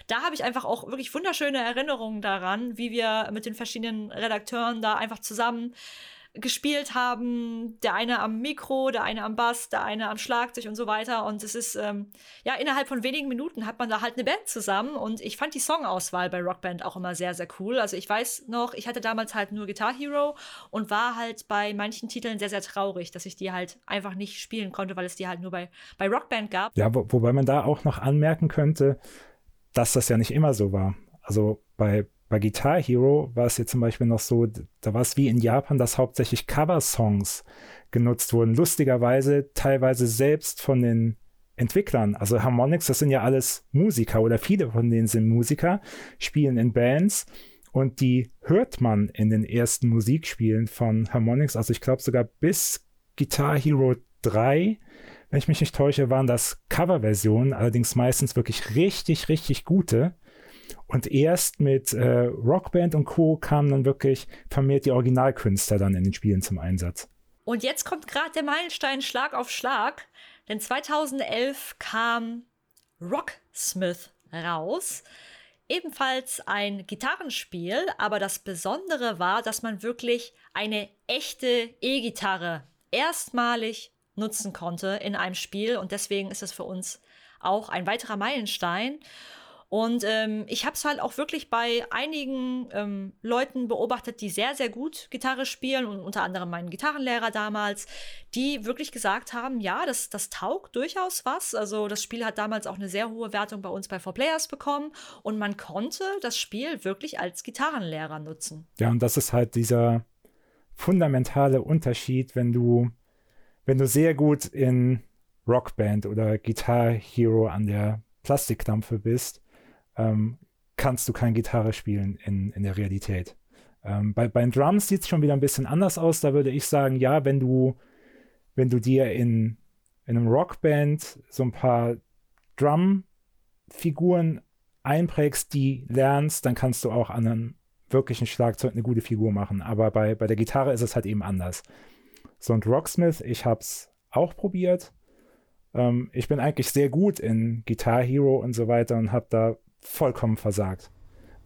da habe ich einfach auch wirklich wunderschöne Erinnerungen daran, wie wir mit den verschiedenen Redakteuren da einfach zusammen gespielt haben. Der eine am Mikro, der eine am Bass, der eine am Schlagzeug und so weiter. Und es ist, ähm, ja, innerhalb von wenigen Minuten hat man da halt eine Band zusammen. Und ich fand die Songauswahl bei Rockband auch immer sehr, sehr cool. Also ich weiß noch, ich hatte damals halt nur Guitar Hero und war halt bei manchen Titeln sehr, sehr traurig, dass ich die halt einfach nicht spielen konnte, weil es die halt nur bei, bei Rockband gab. Ja, wo, wobei man da auch noch anmerken könnte, dass das ja nicht immer so war. Also bei bei Guitar Hero war es jetzt zum Beispiel noch so, da war es wie in Japan, dass hauptsächlich Cover-Songs genutzt wurden. Lustigerweise teilweise selbst von den Entwicklern. Also Harmonix, das sind ja alles Musiker oder viele von denen sind Musiker, spielen in Bands und die hört man in den ersten Musikspielen von Harmonix. Also ich glaube sogar bis Guitar Hero 3, wenn ich mich nicht täusche, waren das Coverversionen, allerdings meistens wirklich richtig, richtig gute. Und erst mit äh, Rockband und Co. kamen dann wirklich vermehrt die Originalkünstler dann in den Spielen zum Einsatz. Und jetzt kommt gerade der Meilenstein Schlag auf Schlag, denn 2011 kam Rocksmith raus. Ebenfalls ein Gitarrenspiel, aber das Besondere war, dass man wirklich eine echte E-Gitarre erstmalig nutzen konnte in einem Spiel und deswegen ist es für uns auch ein weiterer Meilenstein. Und ähm, ich habe es halt auch wirklich bei einigen ähm, Leuten beobachtet, die sehr, sehr gut Gitarre spielen und unter anderem meinen Gitarrenlehrer damals, die wirklich gesagt haben, ja, das, das taugt durchaus was. Also das Spiel hat damals auch eine sehr hohe Wertung bei uns bei 4Players bekommen und man konnte das Spiel wirklich als Gitarrenlehrer nutzen. Ja, und das ist halt dieser fundamentale Unterschied, wenn du, wenn du sehr gut in Rockband oder Guitar Hero an der Plastikdampfe bist ähm, kannst du keine Gitarre spielen in, in der Realität. Ähm, bei, bei den Drums sieht es schon wieder ein bisschen anders aus. Da würde ich sagen, ja, wenn du, wenn du dir in, in einem Rockband so ein paar Drum-Figuren einprägst, die lernst, dann kannst du auch an einem wirklichen Schlagzeug eine gute Figur machen. Aber bei, bei der Gitarre ist es halt eben anders. So und Rocksmith, ich habe es auch probiert. Ähm, ich bin eigentlich sehr gut in Guitar Hero und so weiter und habe da vollkommen versagt,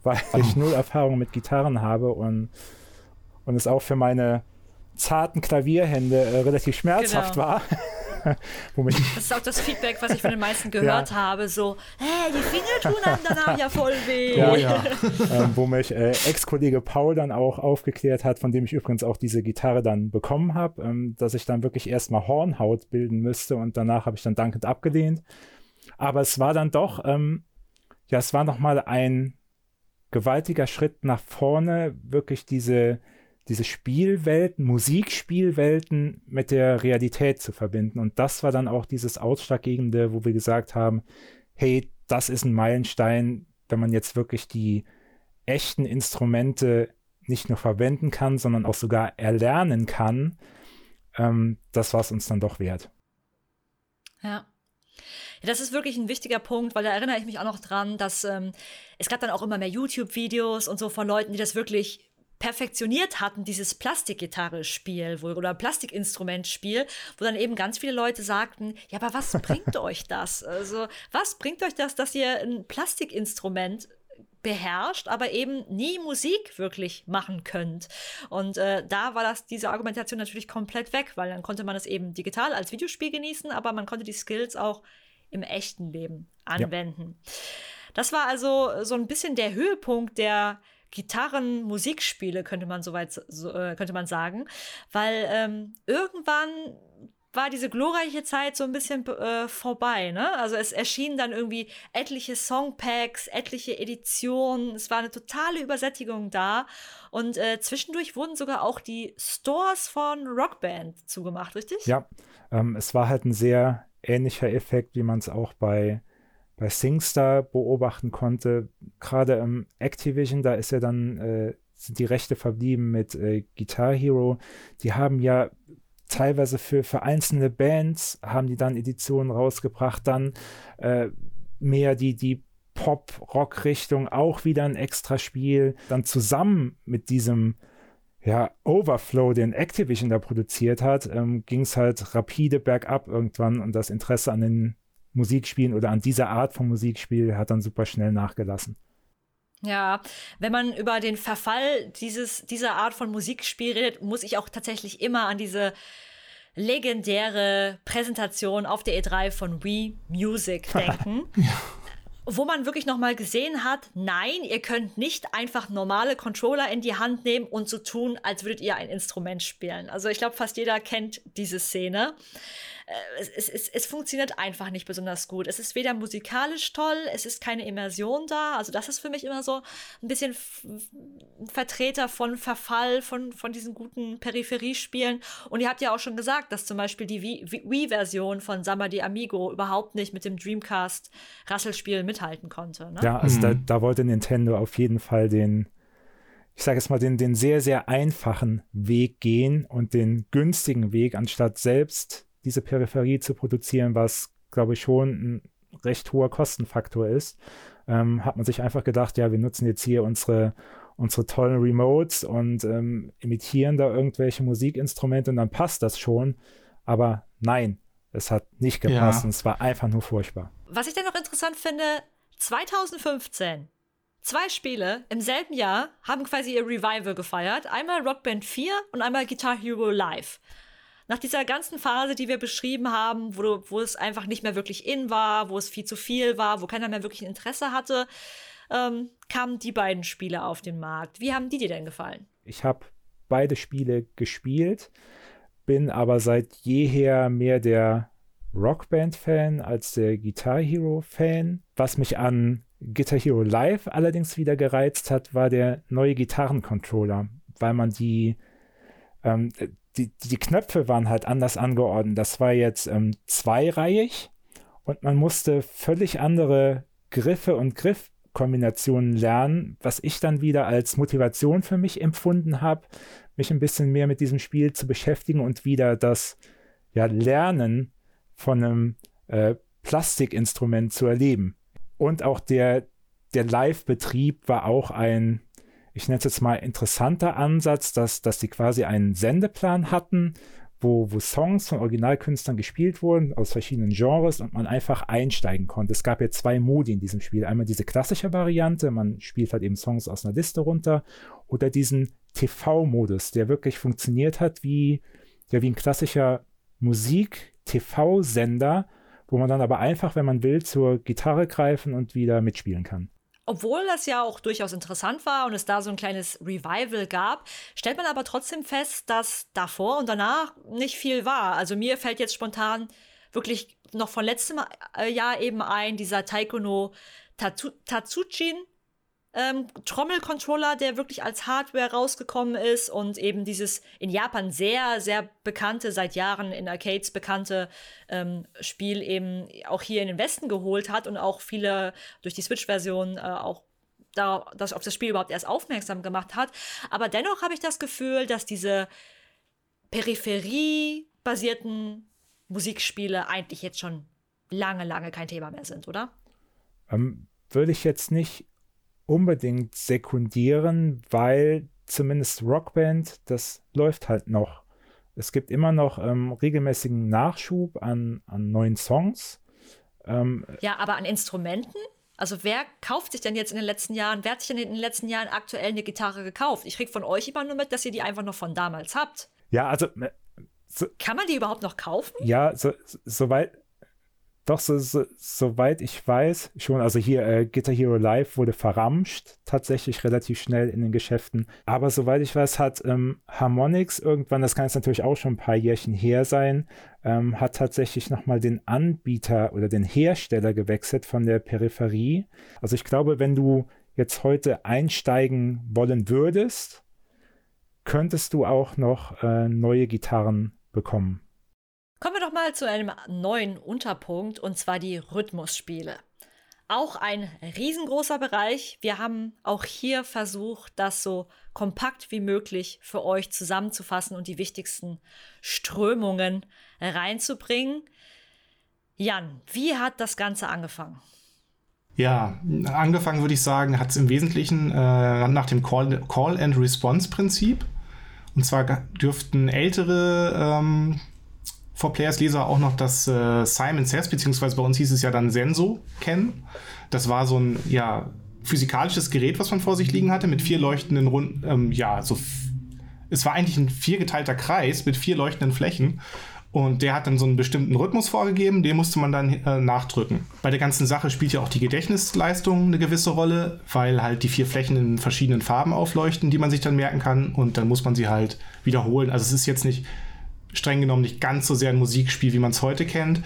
weil oh. ich null Erfahrung mit Gitarren habe und, und es auch für meine zarten Klavierhände äh, relativ schmerzhaft genau. war. das ist auch das Feedback, was ich von den meisten gehört ja. habe. So, hey, die Finger tun einem danach ja voll weh. Ja, ja. ähm, wo mich äh, Ex-Kollege Paul dann auch aufgeklärt hat, von dem ich übrigens auch diese Gitarre dann bekommen habe, ähm, dass ich dann wirklich erstmal Hornhaut bilden müsste und danach habe ich dann dankend abgelehnt. Aber es war dann doch ähm, ja, es war nochmal ein gewaltiger Schritt nach vorne, wirklich diese, diese Spielwelten, Musikspielwelten mit der Realität zu verbinden. Und das war dann auch dieses Ausschlaggebende, wo wir gesagt haben, hey, das ist ein Meilenstein, wenn man jetzt wirklich die echten Instrumente nicht nur verwenden kann, sondern auch sogar erlernen kann. Ähm, das war es uns dann doch wert. Ja. Ja, das ist wirklich ein wichtiger Punkt, weil da erinnere ich mich auch noch dran, dass ähm, es gab dann auch immer mehr YouTube-Videos und so von Leuten, die das wirklich perfektioniert hatten, dieses Plastikgitarre-Spiel oder Plastikinstrumentspiel, wo dann eben ganz viele Leute sagten, ja, aber was bringt euch das? Also, was bringt euch das, dass ihr ein Plastikinstrument beherrscht, aber eben nie Musik wirklich machen könnt. Und äh, da war das diese Argumentation natürlich komplett weg, weil dann konnte man es eben digital als Videospiel genießen, aber man konnte die Skills auch im echten Leben anwenden. Ja. Das war also so ein bisschen der Höhepunkt der Gitarren-Musikspiele, könnte man soweit so, äh, könnte man sagen, weil ähm, irgendwann war diese glorreiche Zeit so ein bisschen äh, vorbei. Ne? Also es erschienen dann irgendwie etliche Songpacks, etliche Editionen. Es war eine totale Übersättigung da. Und äh, zwischendurch wurden sogar auch die Stores von Rockband zugemacht, richtig? Ja, ähm, es war halt ein sehr ähnlicher Effekt, wie man es auch bei, bei SingStar beobachten konnte. Gerade im Activision, da ist ja dann, äh, sind die Rechte verblieben mit äh, Guitar Hero. Die haben ja teilweise für, für einzelne Bands haben die dann Editionen rausgebracht, dann äh, mehr die, die Pop-Rock-Richtung auch wieder ein extra Spiel. Dann zusammen mit diesem ja, Overflow, den Activision da produziert hat, ähm, ging es halt rapide bergab irgendwann und das Interesse an den Musikspielen oder an dieser Art von Musikspiel hat dann super schnell nachgelassen. Ja, wenn man über den Verfall dieses, dieser Art von Musikspiel redet, muss ich auch tatsächlich immer an diese legendäre Präsentation auf der E3 von Wii Music denken. ja wo man wirklich noch mal gesehen hat, nein, ihr könnt nicht einfach normale Controller in die Hand nehmen und so tun, als würdet ihr ein Instrument spielen. Also ich glaube, fast jeder kennt diese Szene. Äh, es, es, es, funktioniert einfach nicht besonders gut. Es ist weder musikalisch toll, es ist keine Immersion da. Also das ist für mich immer so ein bisschen ein Vertreter von Verfall, von, von diesen guten Peripheriespielen. Und ihr habt ja auch schon gesagt, dass zum Beispiel die Wii-Version von Samba di Amigo überhaupt nicht mit dem Dreamcast-Rasselspiel mithalten konnte. Ne? Ja, also mhm. da, da wollte Nintendo auf jeden Fall den ich sage jetzt mal, den, den sehr, sehr einfachen Weg gehen und den günstigen Weg, anstatt selbst diese Peripherie zu produzieren, was, glaube ich, schon ein recht hoher Kostenfaktor ist, ähm, hat man sich einfach gedacht, ja, wir nutzen jetzt hier unsere, unsere tollen Remotes und ähm, imitieren da irgendwelche Musikinstrumente und dann passt das schon. Aber nein, es hat nicht gepasst ja. und es war einfach nur furchtbar. Was ich dann noch interessant finde, 2015 Zwei Spiele im selben Jahr haben quasi ihr Revival gefeiert. Einmal Rockband 4 und einmal Guitar Hero Live nach dieser ganzen Phase, die wir beschrieben haben, wo, wo es einfach nicht mehr wirklich in war, wo es viel zu viel war, wo keiner mehr wirklich Interesse hatte, ähm, kamen die beiden Spiele auf den Markt. Wie haben die dir denn gefallen? Ich habe beide Spiele gespielt, bin aber seit jeher mehr der Rockband-Fan als der Guitar Hero-Fan. Was mich an Guitar Hero Live allerdings wieder gereizt hat, war der neue Gitarrencontroller, weil man die ähm, die, die Knöpfe waren halt anders angeordnet. Das war jetzt ähm, zweireihig und man musste völlig andere Griffe und Griffkombinationen lernen, was ich dann wieder als Motivation für mich empfunden habe, mich ein bisschen mehr mit diesem Spiel zu beschäftigen und wieder das ja, Lernen von einem äh, Plastikinstrument zu erleben. Und auch der, der Live-Betrieb war auch ein ich nenne es jetzt mal interessanter Ansatz, dass, dass die quasi einen Sendeplan hatten, wo, wo Songs von Originalkünstlern gespielt wurden aus verschiedenen Genres und man einfach einsteigen konnte. Es gab ja zwei Modi in diesem Spiel. Einmal diese klassische Variante, man spielt halt eben Songs aus einer Liste runter, oder diesen TV-Modus, der wirklich funktioniert hat wie, ja, wie ein klassischer Musik-TV-Sender, wo man dann aber einfach, wenn man will, zur Gitarre greifen und wieder mitspielen kann obwohl das ja auch durchaus interessant war und es da so ein kleines Revival gab, stellt man aber trotzdem fest, dass davor und danach nicht viel war. Also mir fällt jetzt spontan wirklich noch von letztem äh, Jahr eben ein, dieser Taikono Tatsujin ähm, Trommelcontroller, der wirklich als Hardware rausgekommen ist und eben dieses in Japan sehr, sehr bekannte, seit Jahren in Arcades bekannte ähm, Spiel eben auch hier in den Westen geholt hat und auch viele durch die Switch-Version äh, auch da, das, auf das Spiel überhaupt erst aufmerksam gemacht hat. Aber dennoch habe ich das Gefühl, dass diese Peripherie-basierten Musikspiele eigentlich jetzt schon lange, lange kein Thema mehr sind, oder? Ähm, würde ich jetzt nicht unbedingt sekundieren, weil zumindest Rockband, das läuft halt noch. Es gibt immer noch ähm, regelmäßigen Nachschub an, an neuen Songs. Ähm, ja, aber an Instrumenten? Also wer kauft sich denn jetzt in den letzten Jahren, wer hat sich denn in den letzten Jahren aktuell eine Gitarre gekauft? Ich krieg von euch immer nur mit, dass ihr die einfach noch von damals habt. Ja, also. Äh, so, Kann man die überhaupt noch kaufen? Ja, so, soweit doch, so, so, soweit ich weiß, schon, also hier äh, Guitar Hero Live wurde verramscht, tatsächlich relativ schnell in den Geschäften. Aber soweit ich weiß, hat ähm, Harmonix irgendwann, das kann jetzt natürlich auch schon ein paar Jährchen her sein, ähm, hat tatsächlich nochmal den Anbieter oder den Hersteller gewechselt von der Peripherie. Also ich glaube, wenn du jetzt heute einsteigen wollen würdest, könntest du auch noch äh, neue Gitarren bekommen. Kommen wir doch mal zu einem neuen Unterpunkt und zwar die Rhythmusspiele. Auch ein riesengroßer Bereich. Wir haben auch hier versucht, das so kompakt wie möglich für euch zusammenzufassen und die wichtigsten Strömungen reinzubringen. Jan, wie hat das Ganze angefangen? Ja, angefangen würde ich sagen, hat es im Wesentlichen äh, nach dem Call-and-Response-Prinzip. Und zwar dürften ältere ähm, For Players Leser auch noch das äh, Simon Says, beziehungsweise bei uns hieß es ja dann Senso kennen. Das war so ein, ja, physikalisches Gerät, was man vor sich liegen hatte, mit vier leuchtenden Runden, ähm, ja, so. Es war eigentlich ein viergeteilter Kreis mit vier leuchtenden Flächen. Und der hat dann so einen bestimmten Rhythmus vorgegeben, den musste man dann äh, nachdrücken. Bei der ganzen Sache spielt ja auch die Gedächtnisleistung eine gewisse Rolle, weil halt die vier Flächen in verschiedenen Farben aufleuchten, die man sich dann merken kann. Und dann muss man sie halt wiederholen. Also es ist jetzt nicht streng genommen nicht ganz so sehr ein Musikspiel, wie man es heute kennt.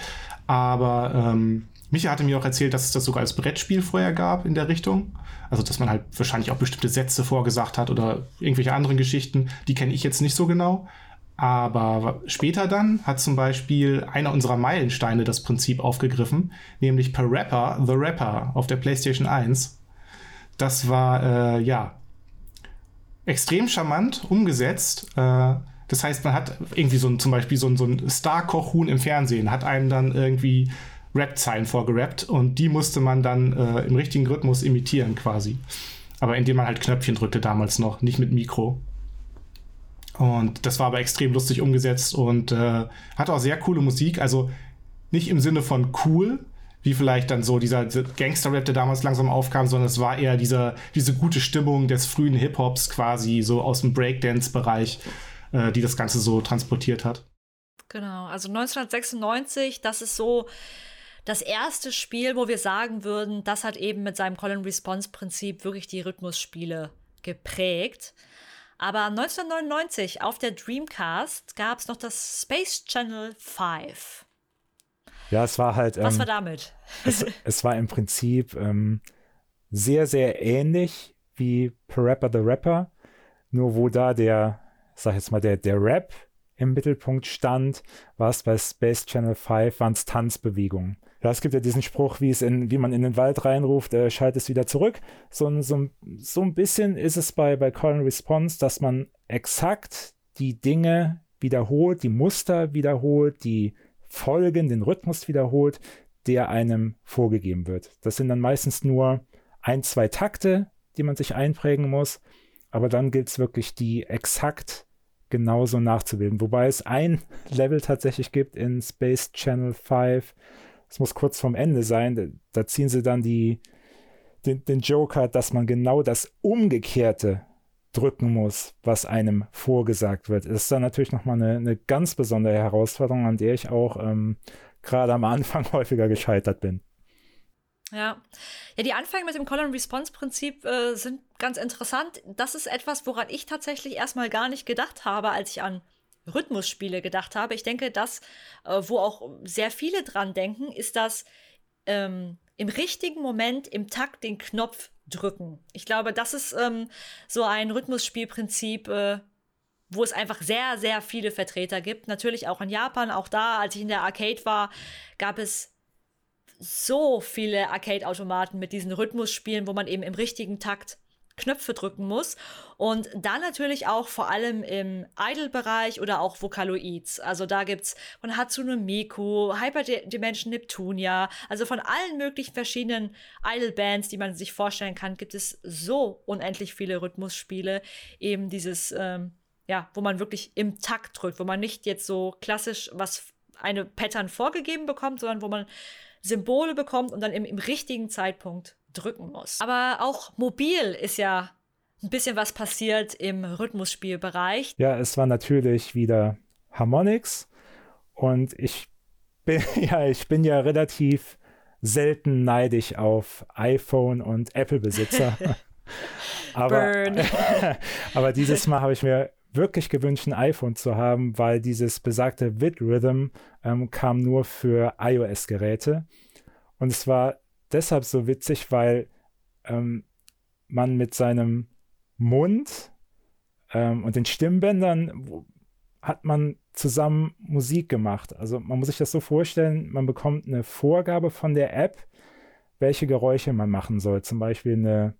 Aber ähm, Micha hatte mir auch erzählt, dass es das sogar als Brettspiel vorher gab in der Richtung. Also, dass man halt wahrscheinlich auch bestimmte Sätze vorgesagt hat oder irgendwelche anderen Geschichten. Die kenne ich jetzt nicht so genau. Aber später dann hat zum Beispiel einer unserer Meilensteine das Prinzip aufgegriffen, nämlich per Rapper The Rapper auf der PlayStation 1. Das war, äh, ja, extrem charmant umgesetzt. Äh, das heißt, man hat irgendwie so ein, zum Beispiel so ein, so ein Star-Koch-Huhn im Fernsehen, hat einem dann irgendwie Rap-Zeilen vorgerappt und die musste man dann äh, im richtigen Rhythmus imitieren quasi. Aber indem man halt Knöpfchen drückte damals noch, nicht mit Mikro. Und das war aber extrem lustig umgesetzt und äh, hat auch sehr coole Musik. Also nicht im Sinne von cool, wie vielleicht dann so dieser Gangster-Rap, der damals langsam aufkam, sondern es war eher dieser, diese gute Stimmung des frühen Hip-Hops quasi, so aus dem Breakdance-Bereich, äh, die das Ganze so transportiert hat. Genau, also 1996, das ist so das erste Spiel, wo wir sagen würden, das hat eben mit seinem Call-and-Response-Prinzip wirklich die Rhythmusspiele geprägt. Aber 1999 auf der Dreamcast gab es noch das Space Channel 5. Ja, es war halt. Was ähm, war damit? es, es, war im Prinzip ähm, sehr, sehr ähnlich wie Parappa the Rapper, nur wo da der, sag jetzt mal, der, der Rap im Mittelpunkt stand, war es bei Space Channel 5, waren es Tanzbewegungen. Ja, es gibt ja diesen Spruch, wie es in, wie man in den Wald reinruft, äh, schalt es wieder zurück. So, so, so ein bisschen ist es bei, bei Call and Response, dass man exakt die Dinge wiederholt, die Muster wiederholt, die Folgen, den Rhythmus wiederholt, der einem vorgegeben wird. Das sind dann meistens nur ein, zwei Takte, die man sich einprägen muss, aber dann gilt es wirklich, die exakt genauso nachzubilden. Wobei es ein Level tatsächlich gibt in Space Channel 5, es muss kurz vorm Ende sein, da ziehen sie dann die, den, den Joker, dass man genau das Umgekehrte drücken muss, was einem vorgesagt wird. Das ist dann natürlich nochmal eine, eine ganz besondere Herausforderung, an der ich auch ähm, gerade am Anfang häufiger gescheitert bin. Ja. Ja, die Anfänge mit dem Call-and-Response-Prinzip äh, sind ganz interessant. Das ist etwas, woran ich tatsächlich erstmal gar nicht gedacht habe, als ich an Rhythmusspiele gedacht habe. Ich denke, das, äh, wo auch sehr viele dran denken, ist das ähm, im richtigen Moment im Takt den Knopf drücken. Ich glaube, das ist ähm, so ein Rhythmusspielprinzip, äh, wo es einfach sehr, sehr viele Vertreter gibt. Natürlich auch in Japan. Auch da, als ich in der Arcade war, gab es so viele Arcade-Automaten mit diesen Rhythmusspielen, wo man eben im richtigen Takt Knöpfe drücken muss. Und dann natürlich auch vor allem im Idle-Bereich oder auch Vocaloids. Also da gibt es von Hatsune Miku, Hyperdimension Neptunia, also von allen möglichen verschiedenen Idle-Bands, die man sich vorstellen kann, gibt es so unendlich viele Rhythmusspiele. Eben dieses, ähm, ja, wo man wirklich im Takt drückt, wo man nicht jetzt so klassisch was eine Pattern vorgegeben bekommt, sondern wo man Symbole bekommt und dann im, im richtigen Zeitpunkt drücken muss. Aber auch mobil ist ja ein bisschen was passiert im Rhythmusspielbereich. Ja, es war natürlich wieder Harmonix und ich bin ja, ich bin ja relativ selten neidisch auf iPhone und Apple-Besitzer. aber, aber dieses Mal habe ich mir wirklich gewünscht, ein iPhone zu haben, weil dieses besagte VidRhythm ähm, kam nur für iOS-Geräte. Und es war deshalb so witzig, weil ähm, man mit seinem Mund ähm, und den Stimmbändern hat man zusammen Musik gemacht. Also man muss sich das so vorstellen, man bekommt eine Vorgabe von der App, welche Geräusche man machen soll. Zum Beispiel eine,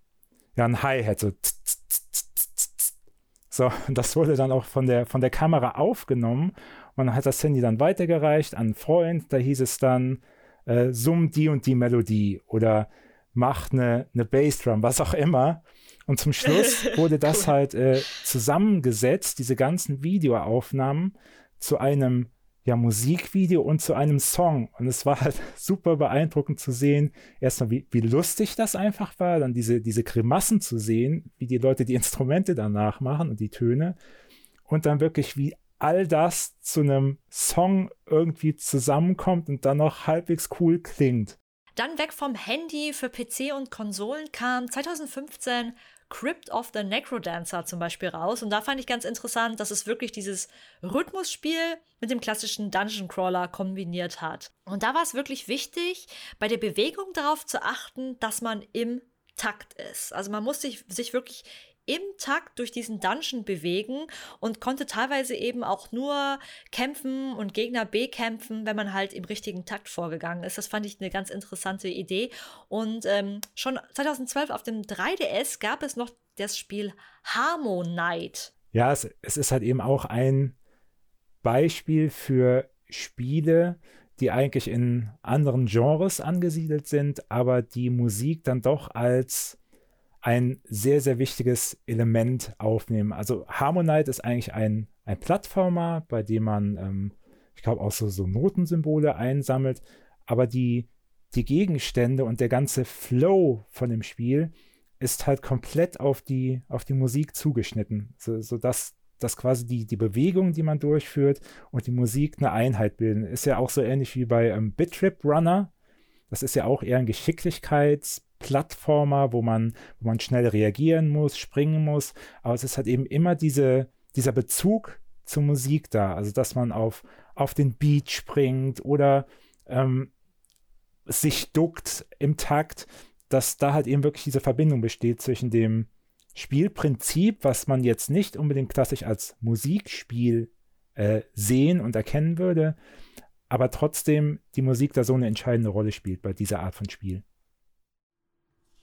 ja, ein Hi-Hat, so. So, das wurde dann auch von der, von der Kamera aufgenommen. Man hat das Handy dann weitergereicht an einen Freund. Da hieß es dann, äh, summ die und die Melodie oder macht eine, eine Bassdrum, was auch immer. Und zum Schluss wurde das halt äh, zusammengesetzt, diese ganzen Videoaufnahmen, zu einem ja, Musikvideo und zu einem Song. Und es war halt super beeindruckend zu sehen, erstmal, wie, wie lustig das einfach war, dann diese, diese Grimassen zu sehen, wie die Leute die Instrumente danach machen und die Töne. Und dann wirklich, wie all das zu einem Song irgendwie zusammenkommt und dann noch halbwegs cool klingt. Dann weg vom Handy für PC und Konsolen kam 2015 Crypt of the Necrodancer zum Beispiel raus. Und da fand ich ganz interessant, dass es wirklich dieses Rhythmusspiel mit dem klassischen Dungeon Crawler kombiniert hat. Und da war es wirklich wichtig, bei der Bewegung darauf zu achten, dass man im Takt ist. Also man muss sich, sich wirklich im Takt durch diesen Dungeon bewegen und konnte teilweise eben auch nur kämpfen und Gegner bekämpfen, wenn man halt im richtigen Takt vorgegangen ist. Das fand ich eine ganz interessante Idee. Und ähm, schon 2012 auf dem 3DS gab es noch das Spiel Harmonite. Ja, es, es ist halt eben auch ein Beispiel für Spiele, die eigentlich in anderen Genres angesiedelt sind, aber die Musik dann doch als ein sehr, sehr wichtiges Element aufnehmen. Also Harmonite ist eigentlich ein, ein Plattformer, bei dem man, ähm, ich glaube, auch so, so Notensymbole einsammelt, aber die, die Gegenstände und der ganze Flow von dem Spiel ist halt komplett auf die, auf die Musik zugeschnitten, so, sodass dass quasi die, die Bewegung, die man durchführt und die Musik eine Einheit bilden. Ist ja auch so ähnlich wie bei ähm, Bitrip Runner. Das ist ja auch eher ein Geschicklichkeits- Plattformer, wo man, wo man schnell reagieren muss, springen muss. Aber es ist halt eben immer diese, dieser Bezug zur Musik da. Also, dass man auf, auf den Beat springt oder ähm, sich duckt im Takt, dass da halt eben wirklich diese Verbindung besteht zwischen dem Spielprinzip, was man jetzt nicht unbedingt klassisch als Musikspiel äh, sehen und erkennen würde, aber trotzdem die Musik da so eine entscheidende Rolle spielt bei dieser Art von Spiel.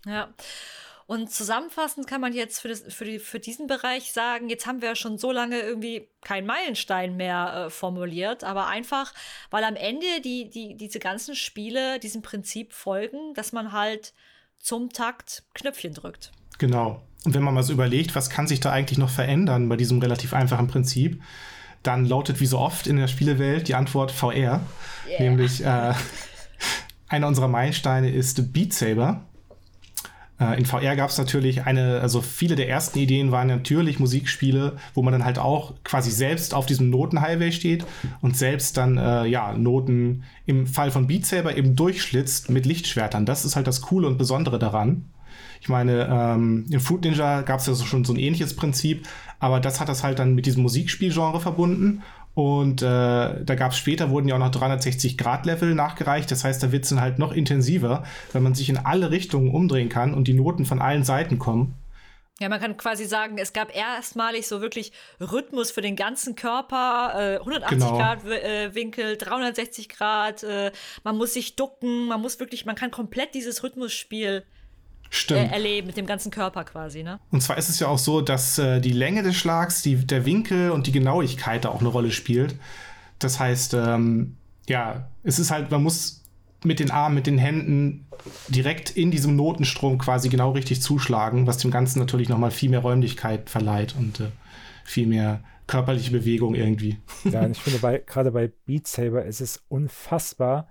Ja. Und zusammenfassend kann man jetzt für, das, für, die, für diesen Bereich sagen, jetzt haben wir schon so lange irgendwie keinen Meilenstein mehr äh, formuliert, aber einfach, weil am Ende die, die, diese ganzen Spiele diesem Prinzip folgen, dass man halt zum Takt Knöpfchen drückt. Genau. Und wenn man mal so überlegt, was kann sich da eigentlich noch verändern bei diesem relativ einfachen Prinzip, dann lautet wie so oft in der Spielewelt die Antwort VR. Yeah. Nämlich äh, einer unserer Meilensteine ist Beat Saber. Äh, in VR gab es natürlich eine, also viele der ersten Ideen waren natürlich Musikspiele, wo man dann halt auch quasi selbst auf diesem Notenhighway steht und selbst dann äh, ja Noten im Fall von Beat Saber eben durchschlitzt mit Lichtschwertern. Das ist halt das Coole und Besondere daran. Ich meine, ähm, in Fruit Ninja gab es ja so schon so ein ähnliches Prinzip, aber das hat das halt dann mit diesem Musikspielgenre verbunden und äh, da gab es später, wurden ja auch noch 360-Grad-Level nachgereicht. Das heißt, da wird es dann halt noch intensiver, wenn man sich in alle Richtungen umdrehen kann und die Noten von allen Seiten kommen. Ja, man kann quasi sagen, es gab erstmalig so wirklich Rhythmus für den ganzen Körper, äh, 180 genau. Grad äh, Winkel, 360 Grad, äh, man muss sich ducken, man muss wirklich, man kann komplett dieses Rhythmusspiel Stimmt. Äh, erleben mit dem ganzen Körper quasi, ne? Und zwar ist es ja auch so, dass äh, die Länge des Schlags, die, der Winkel und die Genauigkeit da auch eine Rolle spielt. Das heißt, ähm, ja, es ist halt, man muss mit den Armen, mit den Händen direkt in diesem Notenstrom quasi genau richtig zuschlagen, was dem Ganzen natürlich nochmal viel mehr Räumlichkeit verleiht und äh, viel mehr körperliche Bewegung irgendwie. Ja, und ich finde, bei, gerade bei Beat Saber ist es unfassbar,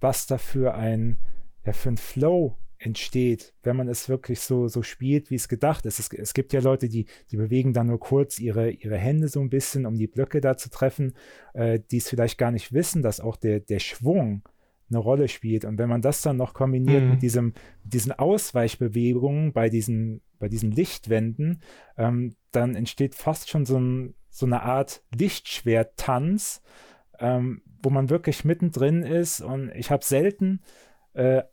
was da für ein, ja, für ein Flow entsteht, wenn man es wirklich so, so spielt, wie es gedacht ist. Es, es gibt ja Leute, die, die bewegen dann nur kurz ihre, ihre Hände so ein bisschen, um die Blöcke da zu treffen, äh, die es vielleicht gar nicht wissen, dass auch der, der Schwung eine Rolle spielt. Und wenn man das dann noch kombiniert mhm. mit, diesem, diesen Ausweichbewegungen bei diesen, bei diesen Lichtwänden, ähm, dann entsteht fast schon so, ein, so eine Art Lichtschwertanz, ähm, wo man wirklich mittendrin ist. Und ich habe selten äh,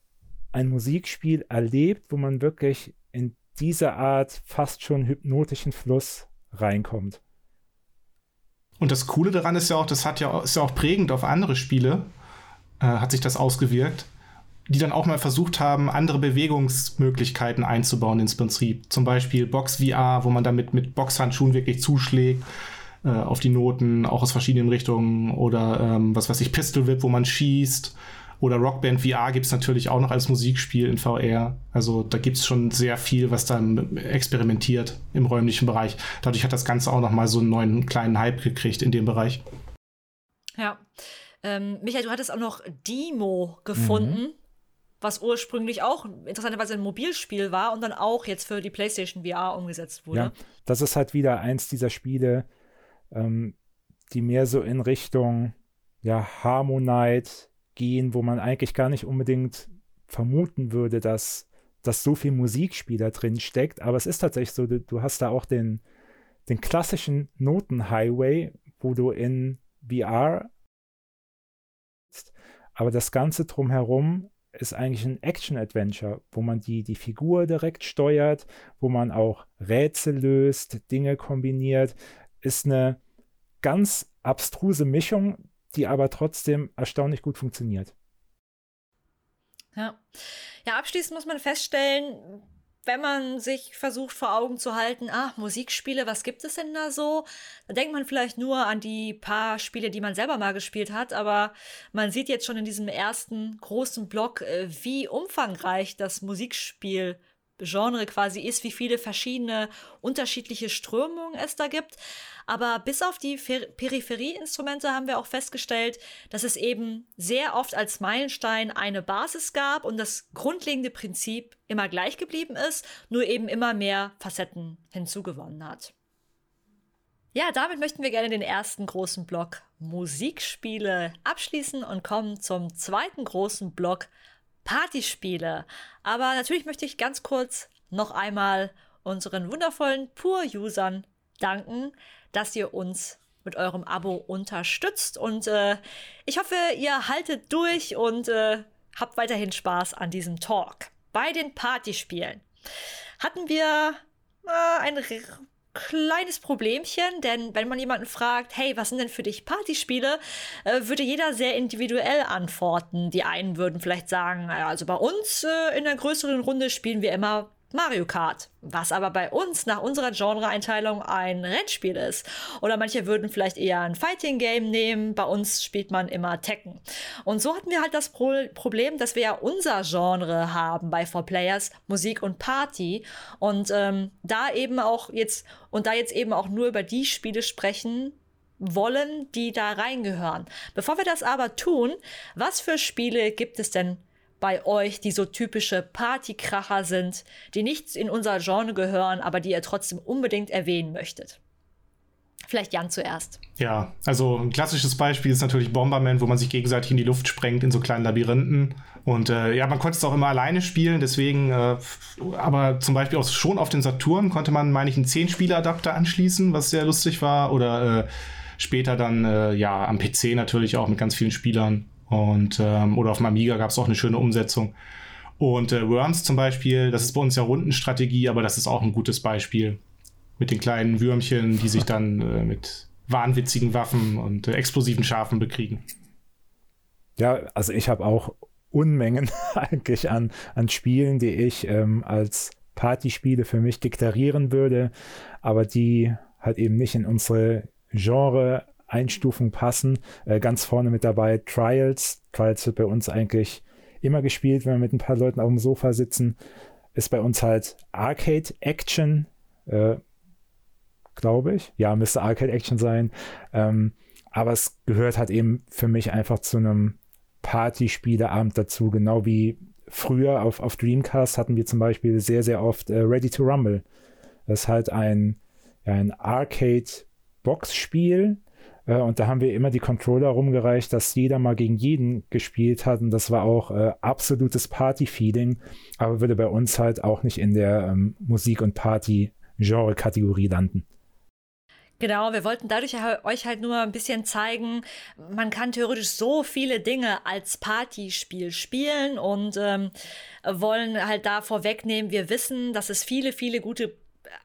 ein Musikspiel erlebt, wo man wirklich in diese Art fast schon hypnotischen Fluss reinkommt. Und das Coole daran ist ja auch, das hat ja, ist ja auch prägend auf andere Spiele, äh, hat sich das ausgewirkt, die dann auch mal versucht haben, andere Bewegungsmöglichkeiten einzubauen ins Prinzip. Zum Beispiel Box VR, wo man damit mit Boxhandschuhen wirklich zuschlägt äh, auf die Noten, auch aus verschiedenen Richtungen. Oder ähm, was weiß ich, Pistol Whip, wo man schießt oder Rockband VR gibt es natürlich auch noch als Musikspiel in VR. Also da gibt es schon sehr viel, was dann experimentiert im räumlichen Bereich. Dadurch hat das Ganze auch noch mal so einen neuen kleinen Hype gekriegt in dem Bereich. Ja. Ähm, Michael, du hattest auch noch Demo gefunden, mhm. was ursprünglich auch interessanterweise ein Mobilspiel war und dann auch jetzt für die PlayStation VR umgesetzt wurde. Ja, das ist halt wieder eins dieser Spiele, ähm, die mehr so in Richtung ja, Harmonite gehen, wo man eigentlich gar nicht unbedingt vermuten würde, dass, dass so viel Musikspieler drin steckt. Aber es ist tatsächlich so, du, du hast da auch den, den klassischen Notenhighway, wo du in VR aber das Ganze drumherum ist eigentlich ein Action-Adventure, wo man die, die Figur direkt steuert, wo man auch Rätsel löst, Dinge kombiniert. Ist eine ganz abstruse Mischung, die aber trotzdem erstaunlich gut funktioniert. Ja. Ja, abschließend muss man feststellen, wenn man sich versucht vor Augen zu halten, ach, Musikspiele, was gibt es denn da so? Da denkt man vielleicht nur an die paar Spiele, die man selber mal gespielt hat, aber man sieht jetzt schon in diesem ersten großen Block, äh, wie umfangreich das Musikspiel Genre quasi ist, wie viele verschiedene unterschiedliche Strömungen es da gibt. Aber bis auf die Peripherieinstrumente haben wir auch festgestellt, dass es eben sehr oft als Meilenstein eine Basis gab und das grundlegende Prinzip immer gleich geblieben ist, nur eben immer mehr Facetten hinzugewonnen hat. Ja, damit möchten wir gerne den ersten großen Block Musikspiele abschließen und kommen zum zweiten großen Block Partyspiele. Aber natürlich möchte ich ganz kurz noch einmal unseren wundervollen Pur-Usern danken, dass ihr uns mit eurem Abo unterstützt. Und äh, ich hoffe, ihr haltet durch und äh, habt weiterhin Spaß an diesem Talk. Bei den Partyspielen hatten wir äh, ein kleines Problemchen, denn wenn man jemanden fragt, hey, was sind denn für dich Partyspiele, äh, würde jeder sehr individuell antworten. Die einen würden vielleicht sagen, also bei uns äh, in der größeren Runde spielen wir immer Mario Kart, was aber bei uns nach unserer Genreeinteilung ein Rennspiel ist. Oder manche würden vielleicht eher ein Fighting Game nehmen, bei uns spielt man immer Tekken. Und so hatten wir halt das Pro Problem, dass wir ja unser Genre haben bei 4Players, Musik und Party. Und ähm, da eben auch jetzt, und da jetzt eben auch nur über die Spiele sprechen, wollen, die da reingehören. Bevor wir das aber tun, was für Spiele gibt es denn bei euch, die so typische Partykracher sind, die nicht in unser Genre gehören, aber die ihr trotzdem unbedingt erwähnen möchtet? Vielleicht Jan zuerst. Ja, also ein klassisches Beispiel ist natürlich Bomberman, wo man sich gegenseitig in die Luft sprengt in so kleinen Labyrinthen. Und äh, ja, man konnte es auch immer alleine spielen, deswegen, äh, aber zum Beispiel auch schon auf den Saturn konnte man, meine ich, einen 10-Spieler-Adapter anschließen, was sehr lustig war. Oder äh, später dann, äh, ja, am PC natürlich auch mit ganz vielen Spielern. Und, ähm, oder auf dem Amiga gab es auch eine schöne Umsetzung. Und äh, Worms zum Beispiel, das ist bei uns ja Rundenstrategie, aber das ist auch ein gutes Beispiel. Mit den kleinen Würmchen, die sich dann äh, mit wahnwitzigen Waffen und äh, explosiven Schafen bekriegen. Ja, also ich habe auch Unmengen eigentlich an, an Spielen, die ich ähm, als Partyspiele für mich deklarieren würde, aber die halt eben nicht in unsere Genre Einstufung passen. Äh, ganz vorne mit dabei Trials. Trials wird bei uns eigentlich immer gespielt, wenn wir mit ein paar Leuten auf dem Sofa sitzen. Ist bei uns halt Arcade Action, äh, glaube ich. Ja, müsste Arcade Action sein. Ähm, aber es gehört halt eben für mich einfach zu einem Partyspieleabend dazu, genau wie früher auf, auf Dreamcast hatten wir zum Beispiel sehr, sehr oft äh, Ready to Rumble. Das ist halt ein, ja, ein Arcade-Box-Spiel, äh, und da haben wir immer die Controller rumgereicht, dass jeder mal gegen jeden gespielt hat. Und das war auch äh, absolutes Party-Feeling, aber würde bei uns halt auch nicht in der ähm, Musik- und Party-Genre-Kategorie landen. Genau, wir wollten dadurch euch halt nur ein bisschen zeigen, man kann theoretisch so viele Dinge als Partyspiel spielen und ähm, wollen halt da vorwegnehmen, wir wissen, dass es viele, viele gute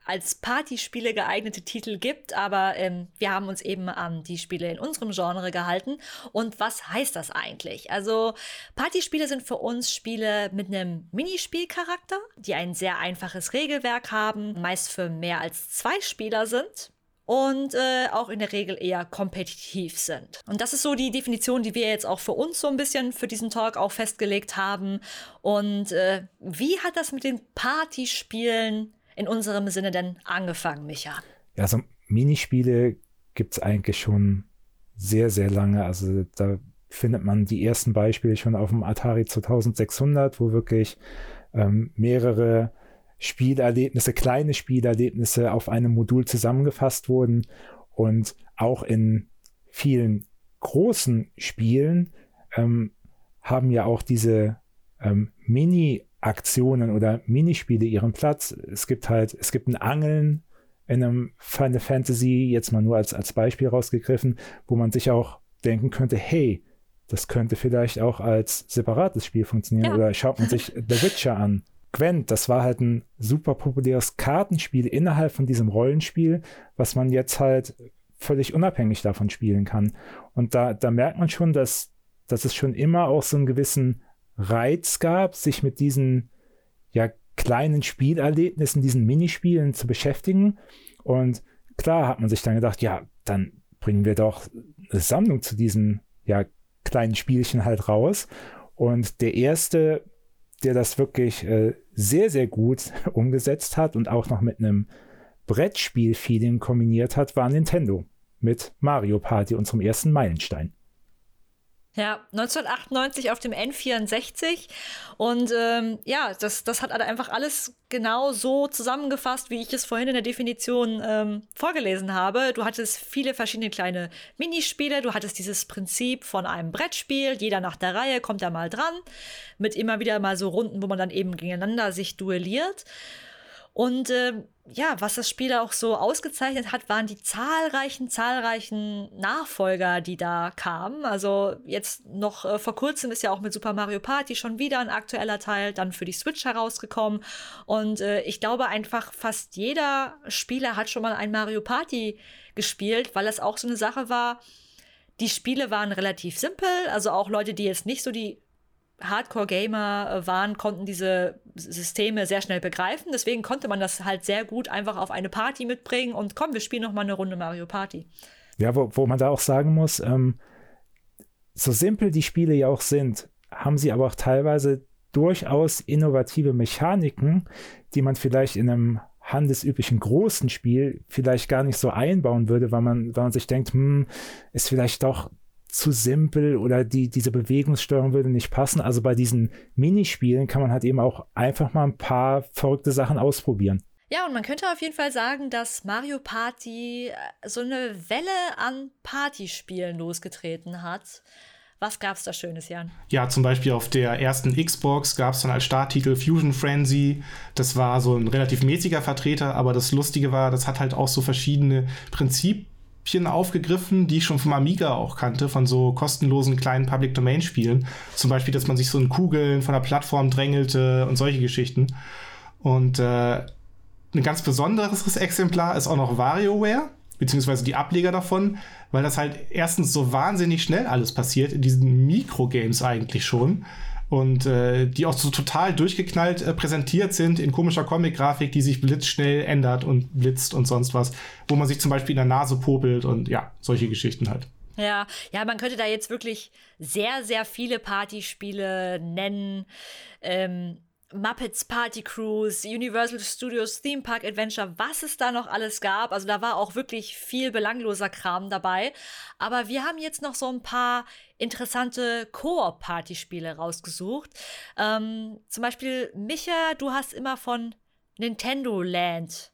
als Partyspiele geeignete Titel gibt, aber ähm, wir haben uns eben an die Spiele in unserem Genre gehalten. Und was heißt das eigentlich? Also Partyspiele sind für uns Spiele mit einem Minispielcharakter, die ein sehr einfaches Regelwerk haben, meist für mehr als zwei Spieler sind und äh, auch in der Regel eher kompetitiv sind. Und das ist so die Definition, die wir jetzt auch für uns so ein bisschen für diesen Talk auch festgelegt haben. Und äh, wie hat das mit den Partyspielen in unserem Sinne denn angefangen, Micha? Ja, so Minispiele gibt es eigentlich schon sehr, sehr lange. Also da findet man die ersten Beispiele schon auf dem Atari 2600, wo wirklich ähm, mehrere Spielerlebnisse, kleine Spielerlebnisse auf einem Modul zusammengefasst wurden und auch in vielen großen Spielen ähm, haben ja auch diese ähm, Mini-Aktionen oder Minispiele ihren Platz. Es gibt halt, es gibt ein Angeln in einem Final Fantasy, jetzt mal nur als, als Beispiel rausgegriffen, wo man sich auch denken könnte, hey, das könnte vielleicht auch als separates Spiel funktionieren. Ja. Oder schaut man sich The Witcher an. Gwent, das war halt ein super populäres Kartenspiel innerhalb von diesem Rollenspiel, was man jetzt halt völlig unabhängig davon spielen kann. Und da, da merkt man schon, dass, dass es schon immer auch so einen gewissen Reiz gab, sich mit diesen ja, kleinen Spielerlebnissen, diesen Minispielen zu beschäftigen. Und klar hat man sich dann gedacht, ja, dann bringen wir doch eine Sammlung zu diesen ja, kleinen Spielchen halt raus. Und der erste, der das wirklich äh, sehr, sehr gut umgesetzt hat und auch noch mit einem Brettspiel-Feeling kombiniert hat, war Nintendo mit Mario Party, unserem ersten Meilenstein. Ja, 1998 auf dem N64. Und ähm, ja, das, das hat einfach alles genau so zusammengefasst, wie ich es vorhin in der Definition ähm, vorgelesen habe. Du hattest viele verschiedene kleine Minispiele. Du hattest dieses Prinzip von einem Brettspiel. Jeder nach der Reihe kommt da mal dran. Mit immer wieder mal so Runden, wo man dann eben gegeneinander sich duelliert. Und äh, ja, was das Spiel auch so ausgezeichnet hat, waren die zahlreichen, zahlreichen Nachfolger, die da kamen. Also jetzt noch äh, vor kurzem ist ja auch mit Super Mario Party schon wieder ein aktueller Teil dann für die Switch herausgekommen. Und äh, ich glaube einfach, fast jeder Spieler hat schon mal ein Mario Party gespielt, weil das auch so eine Sache war. Die Spiele waren relativ simpel, also auch Leute, die jetzt nicht so die Hardcore-Gamer äh, waren, konnten diese Systeme sehr schnell begreifen. Deswegen konnte man das halt sehr gut einfach auf eine Party mitbringen und komm, wir spielen noch mal eine Runde Mario Party. Ja, wo, wo man da auch sagen muss, ähm, so simpel die Spiele ja auch sind, haben sie aber auch teilweise durchaus innovative Mechaniken, die man vielleicht in einem handelsüblichen großen Spiel vielleicht gar nicht so einbauen würde, weil man, weil man sich denkt, hm, ist vielleicht doch zu simpel oder die, diese Bewegungssteuerung würde nicht passen. Also bei diesen Minispielen kann man halt eben auch einfach mal ein paar verrückte Sachen ausprobieren. Ja, und man könnte auf jeden Fall sagen, dass Mario Party äh, so eine Welle an Partyspielen losgetreten hat. Was gab es da Schönes, Jan? Ja, zum Beispiel auf der ersten Xbox gab es dann als Starttitel Fusion Frenzy. Das war so ein relativ mäßiger Vertreter, aber das Lustige war, das hat halt auch so verschiedene Prinzipien aufgegriffen, die ich schon vom Amiga auch kannte, von so kostenlosen kleinen Public Domain Spielen. Zum Beispiel, dass man sich so in Kugeln von der Plattform drängelte und solche Geschichten. Und äh, ein ganz besonderes Exemplar ist auch noch WarioWare, beziehungsweise die Ableger davon, weil das halt erstens so wahnsinnig schnell alles passiert, in diesen Mikrogames eigentlich schon und äh, die auch so total durchgeknallt äh, präsentiert sind in komischer Comic-Grafik, die sich blitzschnell ändert und blitzt und sonst was, wo man sich zum Beispiel in der Nase popelt und ja, solche Geschichten halt. Ja, ja, man könnte da jetzt wirklich sehr, sehr viele Partyspiele nennen. Ähm, Muppets Party Cruise, Universal Studios Theme Park Adventure, was es da noch alles gab. Also da war auch wirklich viel belangloser Kram dabei. Aber wir haben jetzt noch so ein paar interessante Koop-Partyspiele rausgesucht. Ähm, zum Beispiel, Micha, du hast immer von Nintendo Land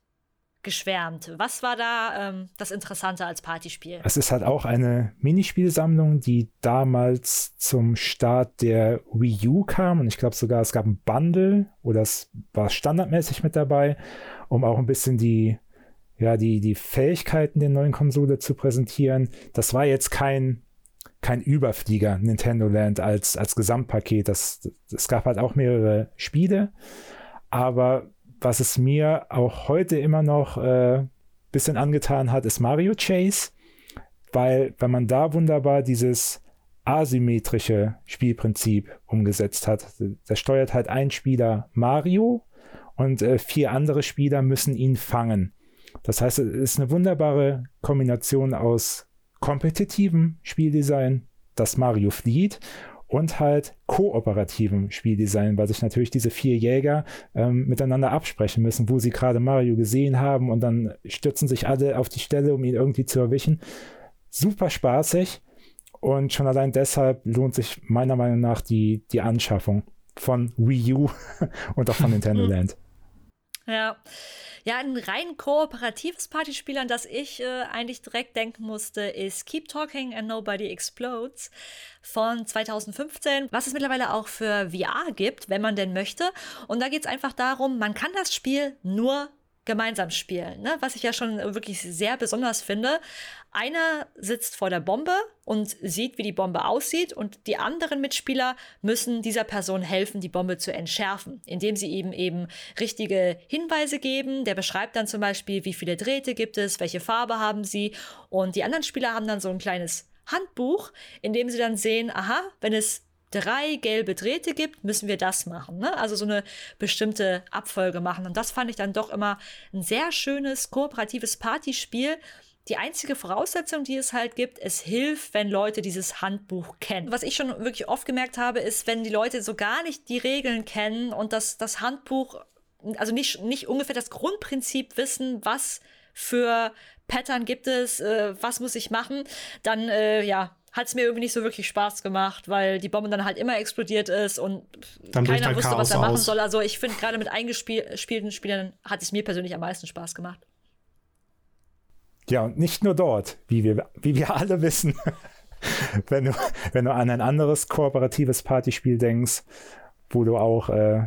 geschwärmt. Was war da ähm, das Interessante als Partyspiel? Es ist halt auch eine Minispielsammlung, die damals zum Start der Wii U kam und ich glaube sogar es gab ein Bundle oder es war standardmäßig mit dabei, um auch ein bisschen die ja, die, die Fähigkeiten der neuen Konsole zu präsentieren. Das war jetzt kein, kein Überflieger Nintendo Land als, als Gesamtpaket. Das, es gab halt auch mehrere Spiele, aber was es mir auch heute immer noch ein äh, bisschen angetan hat, ist Mario Chase, weil wenn man da wunderbar dieses asymmetrische Spielprinzip umgesetzt hat, da steuert halt ein Spieler Mario und äh, vier andere Spieler müssen ihn fangen. Das heißt, es ist eine wunderbare Kombination aus kompetitivem Spieldesign, das Mario flieht, und halt kooperativem Spieldesign, weil sich natürlich diese vier Jäger ähm, miteinander absprechen müssen, wo sie gerade Mario gesehen haben und dann stürzen sich alle auf die Stelle, um ihn irgendwie zu erwischen. super spaßig und schon allein deshalb lohnt sich meiner Meinung nach die, die Anschaffung von Wii U und auch von Nintendo Land. Ja. Ja, ein rein kooperatives Partyspiel, an das ich äh, eigentlich direkt denken musste, ist Keep Talking and Nobody Explodes von 2015, was es mittlerweile auch für VR gibt, wenn man denn möchte. Und da geht es einfach darum, man kann das Spiel nur gemeinsam spielen, ne? was ich ja schon wirklich sehr besonders finde. Einer sitzt vor der Bombe und sieht, wie die Bombe aussieht und die anderen Mitspieler müssen dieser Person helfen, die Bombe zu entschärfen, indem sie eben eben richtige Hinweise geben. Der beschreibt dann zum Beispiel, wie viele Drähte gibt es, welche Farbe haben sie und die anderen Spieler haben dann so ein kleines Handbuch, in dem sie dann sehen, aha, wenn es drei gelbe Drähte gibt, müssen wir das machen. Ne? Also so eine bestimmte Abfolge machen. Und das fand ich dann doch immer ein sehr schönes, kooperatives Partyspiel. Die einzige Voraussetzung, die es halt gibt, es hilft, wenn Leute dieses Handbuch kennen. Was ich schon wirklich oft gemerkt habe, ist, wenn die Leute so gar nicht die Regeln kennen und das, das Handbuch, also nicht, nicht ungefähr das Grundprinzip wissen, was für Pattern gibt es, äh, was muss ich machen, dann äh, ja, hat es mir irgendwie nicht so wirklich Spaß gemacht, weil die Bombe dann halt immer explodiert ist und dann keiner halt wusste, Chaos was er machen aus. soll. Also ich finde, gerade mit eingespielten Spielern hat es mir persönlich am meisten Spaß gemacht. Ja, und nicht nur dort, wie wir, wie wir alle wissen. wenn, du, wenn du an ein anderes kooperatives Partyspiel denkst, wo du auch äh,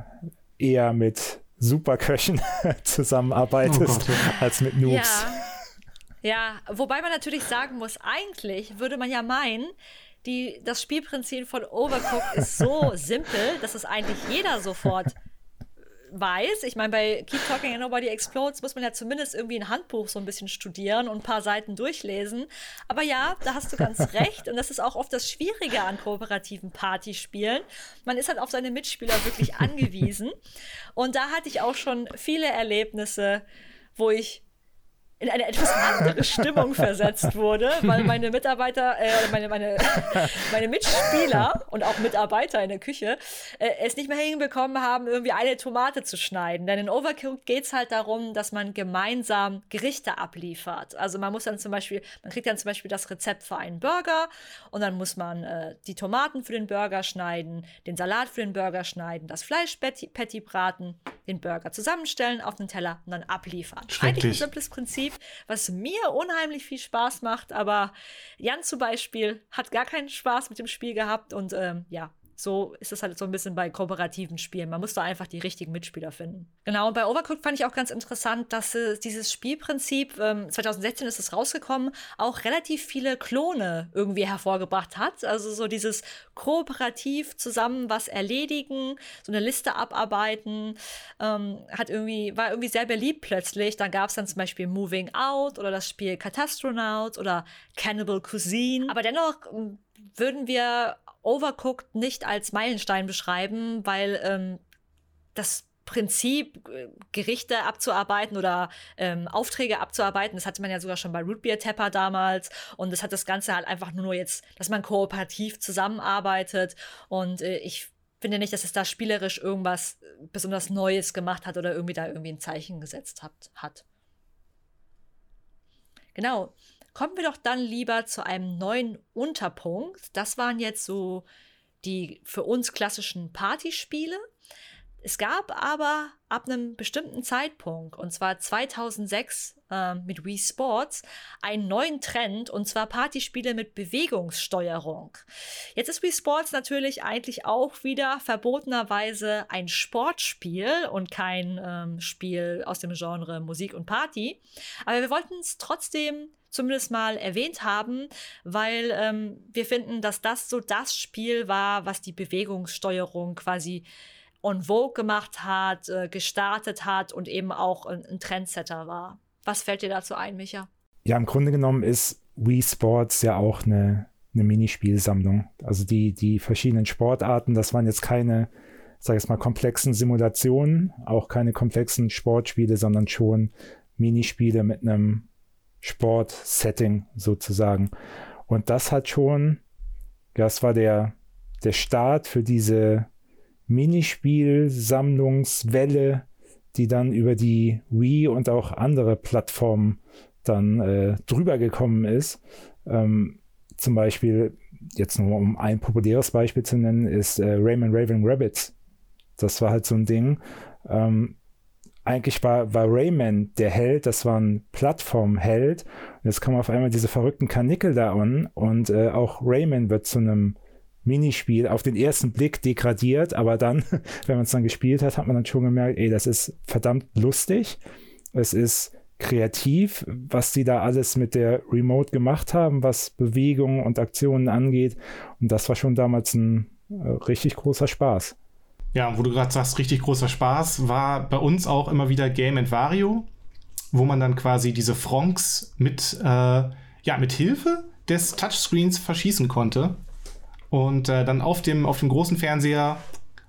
eher mit Superköchen zusammenarbeitest Oh Gott, ja. als mit Noobs. Ja. Ja, wobei man natürlich sagen muss, eigentlich würde man ja meinen, die, das Spielprinzip von Overcooked ist so simpel, dass es eigentlich jeder sofort weiß. Ich meine, bei Keep Talking and Nobody Explodes muss man ja zumindest irgendwie ein Handbuch so ein bisschen studieren und ein paar Seiten durchlesen. Aber ja, da hast du ganz recht. Und das ist auch oft das Schwierige an kooperativen Partyspielen. Man ist halt auf seine Mitspieler wirklich angewiesen. Und da hatte ich auch schon viele Erlebnisse, wo ich in eine etwas andere Stimmung versetzt wurde, weil meine Mitarbeiter, äh, meine, meine, meine Mitspieler und auch Mitarbeiter in der Küche äh, es nicht mehr hinbekommen haben, irgendwie eine Tomate zu schneiden. Denn in Overcooked geht es halt darum, dass man gemeinsam Gerichte abliefert. Also man muss dann zum Beispiel, man kriegt dann zum Beispiel das Rezept für einen Burger und dann muss man äh, die Tomaten für den Burger schneiden, den Salat für den Burger schneiden, das Fleischpatty Patty braten, den Burger zusammenstellen auf den Teller und dann abliefern. Eigentlich ein simples Prinzip, was mir unheimlich viel Spaß macht, aber Jan zum Beispiel hat gar keinen Spaß mit dem Spiel gehabt und ähm, ja, so ist es halt so ein bisschen bei kooperativen Spielen. Man muss da einfach die richtigen Mitspieler finden. Genau, und bei Overcooked fand ich auch ganz interessant, dass äh, dieses Spielprinzip, ähm, 2016 ist es rausgekommen, auch relativ viele Klone irgendwie hervorgebracht hat. Also so dieses kooperativ zusammen was erledigen, so eine Liste abarbeiten, ähm, hat irgendwie, war irgendwie sehr beliebt plötzlich. Dann gab es dann zum Beispiel Moving Out oder das Spiel Catastronaut oder Cannibal Cuisine. Aber dennoch würden wir Overcooked nicht als Meilenstein beschreiben, weil ähm, das Prinzip, äh, Gerichte abzuarbeiten oder ähm, Aufträge abzuarbeiten, das hatte man ja sogar schon bei Rootbeer Tapper damals. Und das hat das Ganze halt einfach nur jetzt, dass man kooperativ zusammenarbeitet. Und äh, ich finde nicht, dass es da spielerisch irgendwas äh, besonders Neues gemacht hat oder irgendwie da irgendwie ein Zeichen gesetzt hat. hat. Genau. Kommen wir doch dann lieber zu einem neuen Unterpunkt. Das waren jetzt so die für uns klassischen Partyspiele. Es gab aber ab einem bestimmten Zeitpunkt, und zwar 2006 äh, mit Wii Sports, einen neuen Trend, und zwar Partyspiele mit Bewegungssteuerung. Jetzt ist Wii Sports natürlich eigentlich auch wieder verbotenerweise ein Sportspiel und kein ähm, Spiel aus dem Genre Musik und Party. Aber wir wollten es trotzdem zumindest mal erwähnt haben, weil ähm, wir finden, dass das so das Spiel war, was die Bewegungssteuerung quasi on vogue gemacht hat, äh, gestartet hat und eben auch ein, ein Trendsetter war. Was fällt dir dazu ein, Micha? Ja, im Grunde genommen ist Wii Sports ja auch eine, eine Minispielsammlung. Also die, die verschiedenen Sportarten, das waren jetzt keine, sag ich jetzt mal, komplexen Simulationen, auch keine komplexen Sportspiele, sondern schon Minispiele mit einem Sportsetting sozusagen. Und das hat schon, das war der, der Start für diese Minispielsammlungswelle, die dann über die Wii und auch andere Plattformen dann äh, drüber gekommen ist. Ähm, zum Beispiel, jetzt nur um ein populäres Beispiel zu nennen, ist äh, Rayman Raven Rabbits. Das war halt so ein Ding. Ähm, eigentlich war, war Rayman der Held, das war ein Plattformheld. Und jetzt kommen auf einmal diese verrückten Kanickel da an und äh, auch Rayman wird zu einem Minispiel auf den ersten Blick degradiert, aber dann, wenn man es dann gespielt hat, hat man dann schon gemerkt, ey, das ist verdammt lustig. Es ist kreativ, was die da alles mit der Remote gemacht haben, was Bewegungen und Aktionen angeht. Und das war schon damals ein äh, richtig großer Spaß. Ja, wo du gerade sagst, richtig großer Spaß, war bei uns auch immer wieder Game Vario, wo man dann quasi diese Fronks mit, äh, ja, mit Hilfe des Touchscreens verschießen konnte. Und äh, dann auf dem, auf dem großen Fernseher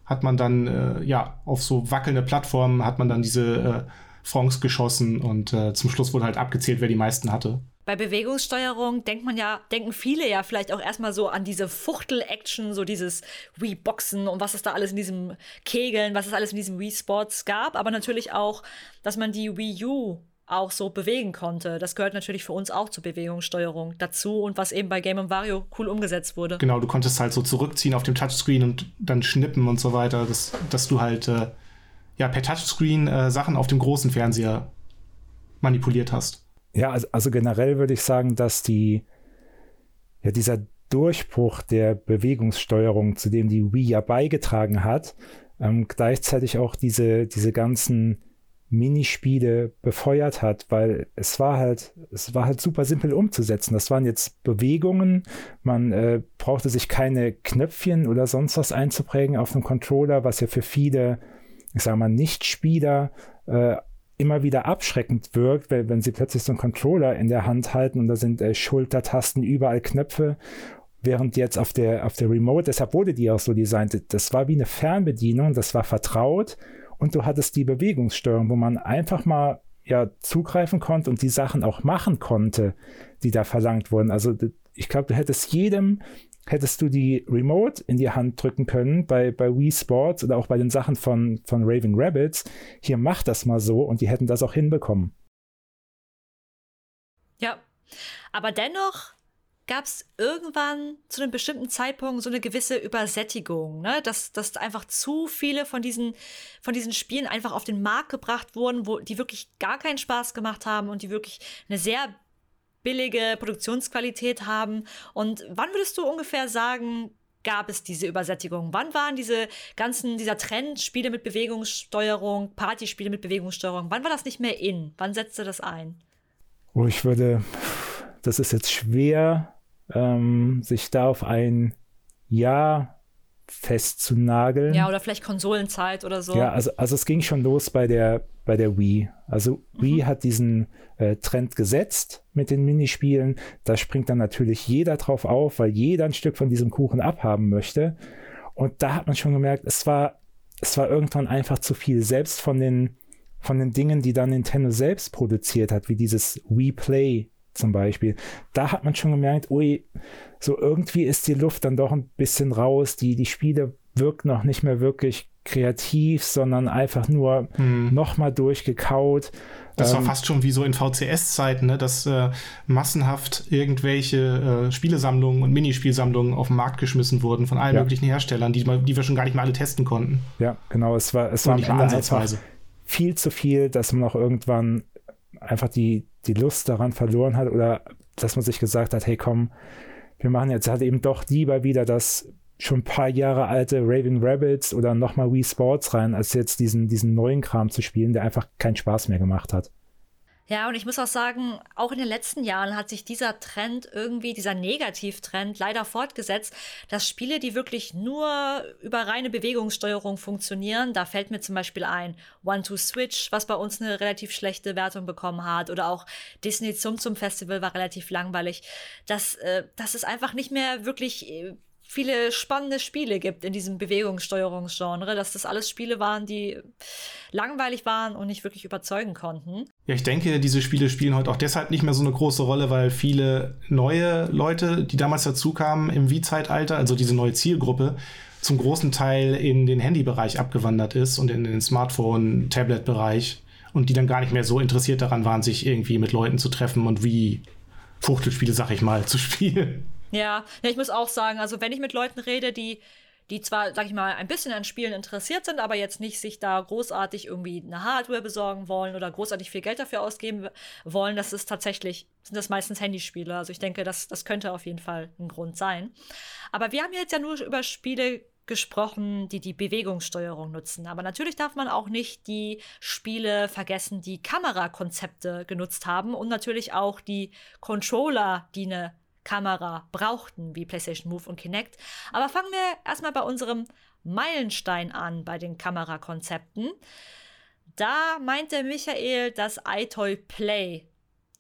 hat man dann, äh, ja, auf so wackelnde Plattformen hat man dann diese äh, Francs geschossen und äh, zum Schluss wurde halt abgezählt, wer die meisten hatte. Bei Bewegungssteuerung denkt man ja, denken viele ja vielleicht auch erstmal so an diese Fuchtel-Action, so dieses Wii-Boxen und was es da alles in diesem Kegeln, was es alles in diesem Wii-Sports gab, aber natürlich auch, dass man die Wii U auch so bewegen konnte. Das gehört natürlich für uns auch zur Bewegungssteuerung dazu und was eben bei Game Wario cool umgesetzt wurde. Genau, du konntest halt so zurückziehen auf dem Touchscreen und dann schnippen und so weiter, dass, dass du halt äh, ja, per Touchscreen äh, Sachen auf dem großen Fernseher manipuliert hast. Ja, also, also generell würde ich sagen, dass die, ja, dieser Durchbruch der Bewegungssteuerung, zu dem die Wii ja beigetragen hat, ähm, gleichzeitig auch diese, diese ganzen Minispiele befeuert hat, weil es war halt, es war halt super simpel umzusetzen. Das waren jetzt Bewegungen, man äh, brauchte sich keine Knöpfchen oder sonst was einzuprägen auf dem Controller, was ja für viele ich sage mal, Nichtspieler äh, immer wieder abschreckend wirkt, weil, wenn sie plötzlich so einen Controller in der Hand halten und da sind äh, Schultertasten, überall Knöpfe, während jetzt auf der, auf der Remote, deshalb wurde die auch so designt, das war wie eine Fernbedienung, das war vertraut und du hattest die Bewegungssteuerung, wo man einfach mal ja zugreifen konnte und die Sachen auch machen konnte, die da verlangt wurden. Also ich glaube, du hättest jedem hättest du die Remote in die Hand drücken können bei, bei Wii Sports oder auch bei den Sachen von, von Raving Rabbits. Hier mach das mal so und die hätten das auch hinbekommen. Ja, aber dennoch gab es irgendwann zu einem bestimmten Zeitpunkt so eine gewisse Übersättigung, ne? dass, dass einfach zu viele von diesen, von diesen Spielen einfach auf den Markt gebracht wurden, wo die wirklich gar keinen Spaß gemacht haben und die wirklich eine sehr billige Produktionsqualität haben. Und wann würdest du ungefähr sagen, gab es diese Übersättigung? Wann waren diese ganzen, dieser Trend, Spiele mit Bewegungssteuerung, Partyspiele mit Bewegungssteuerung, wann war das nicht mehr in? Wann setzte das ein? Oh, ich würde, das ist jetzt schwer, ähm, sich da auf ein Jahr festzunageln. Ja, oder vielleicht Konsolenzeit oder so. Ja, also, also es ging schon los bei der, bei der Wii. Also mhm. Wii hat diesen äh, Trend gesetzt mit den Minispielen. Da springt dann natürlich jeder drauf auf, weil jeder ein Stück von diesem Kuchen abhaben möchte. Und da hat man schon gemerkt, es war, es war irgendwann einfach zu viel. Selbst von den, von den Dingen, die dann Nintendo selbst produziert hat, wie dieses Wii Play zum Beispiel. Da hat man schon gemerkt, ui, so irgendwie ist die Luft dann doch ein bisschen raus. Die, die Spiele wirken noch nicht mehr wirklich kreativ, sondern einfach nur hm. nochmal durchgekaut. Das war ähm, fast schon wie so in VCS-Zeiten, ne? dass äh, massenhaft irgendwelche äh, Spielesammlungen und Minispielsammlungen auf den Markt geschmissen wurden von allen ja. möglichen Herstellern, die, die wir schon gar nicht mehr alle testen konnten. Ja, genau. Es war, es war nicht ansatzweise. viel zu viel, dass man auch irgendwann einfach die, die Lust daran verloren hat oder dass man sich gesagt hat, hey komm, wir machen jetzt halt eben doch lieber wieder das schon ein paar Jahre alte Raving Rabbits oder nochmal Wii Sports rein, als jetzt diesen, diesen neuen Kram zu spielen, der einfach keinen Spaß mehr gemacht hat. Ja, und ich muss auch sagen, auch in den letzten Jahren hat sich dieser Trend irgendwie, dieser Negativtrend leider fortgesetzt, dass Spiele, die wirklich nur über reine Bewegungssteuerung funktionieren, da fällt mir zum Beispiel ein One-to-Switch, was bei uns eine relativ schlechte Wertung bekommen hat, oder auch Disney zum zum Festival war relativ langweilig, dass, äh, dass es einfach nicht mehr wirklich äh, viele spannende Spiele gibt in diesem Bewegungssteuerungsgenre, dass das alles Spiele waren, die langweilig waren und nicht wirklich überzeugen konnten. Ja, ich denke, diese Spiele spielen heute auch deshalb nicht mehr so eine große Rolle, weil viele neue Leute, die damals dazu kamen im Wii-Zeitalter, also diese neue Zielgruppe, zum großen Teil in den Handybereich abgewandert ist und in den Smartphone-Tablet-Bereich und die dann gar nicht mehr so interessiert daran waren, sich irgendwie mit Leuten zu treffen und wie Fuchtelspiele, sag ich mal, zu spielen. Ja, ich muss auch sagen, also wenn ich mit Leuten rede, die die zwar, sag ich mal, ein bisschen an Spielen interessiert sind, aber jetzt nicht sich da großartig irgendwie eine Hardware besorgen wollen oder großartig viel Geld dafür ausgeben wollen, das ist tatsächlich, sind das meistens Handyspiele. Also ich denke, das, das könnte auf jeden Fall ein Grund sein. Aber wir haben jetzt ja nur über Spiele gesprochen, die die Bewegungssteuerung nutzen. Aber natürlich darf man auch nicht die Spiele vergessen, die Kamerakonzepte genutzt haben und natürlich auch die Controller, die eine Kamera brauchten, wie PlayStation Move und Kinect. Aber fangen wir erstmal bei unserem Meilenstein an, bei den Kamerakonzepten. Da meinte Michael, dass iToy Play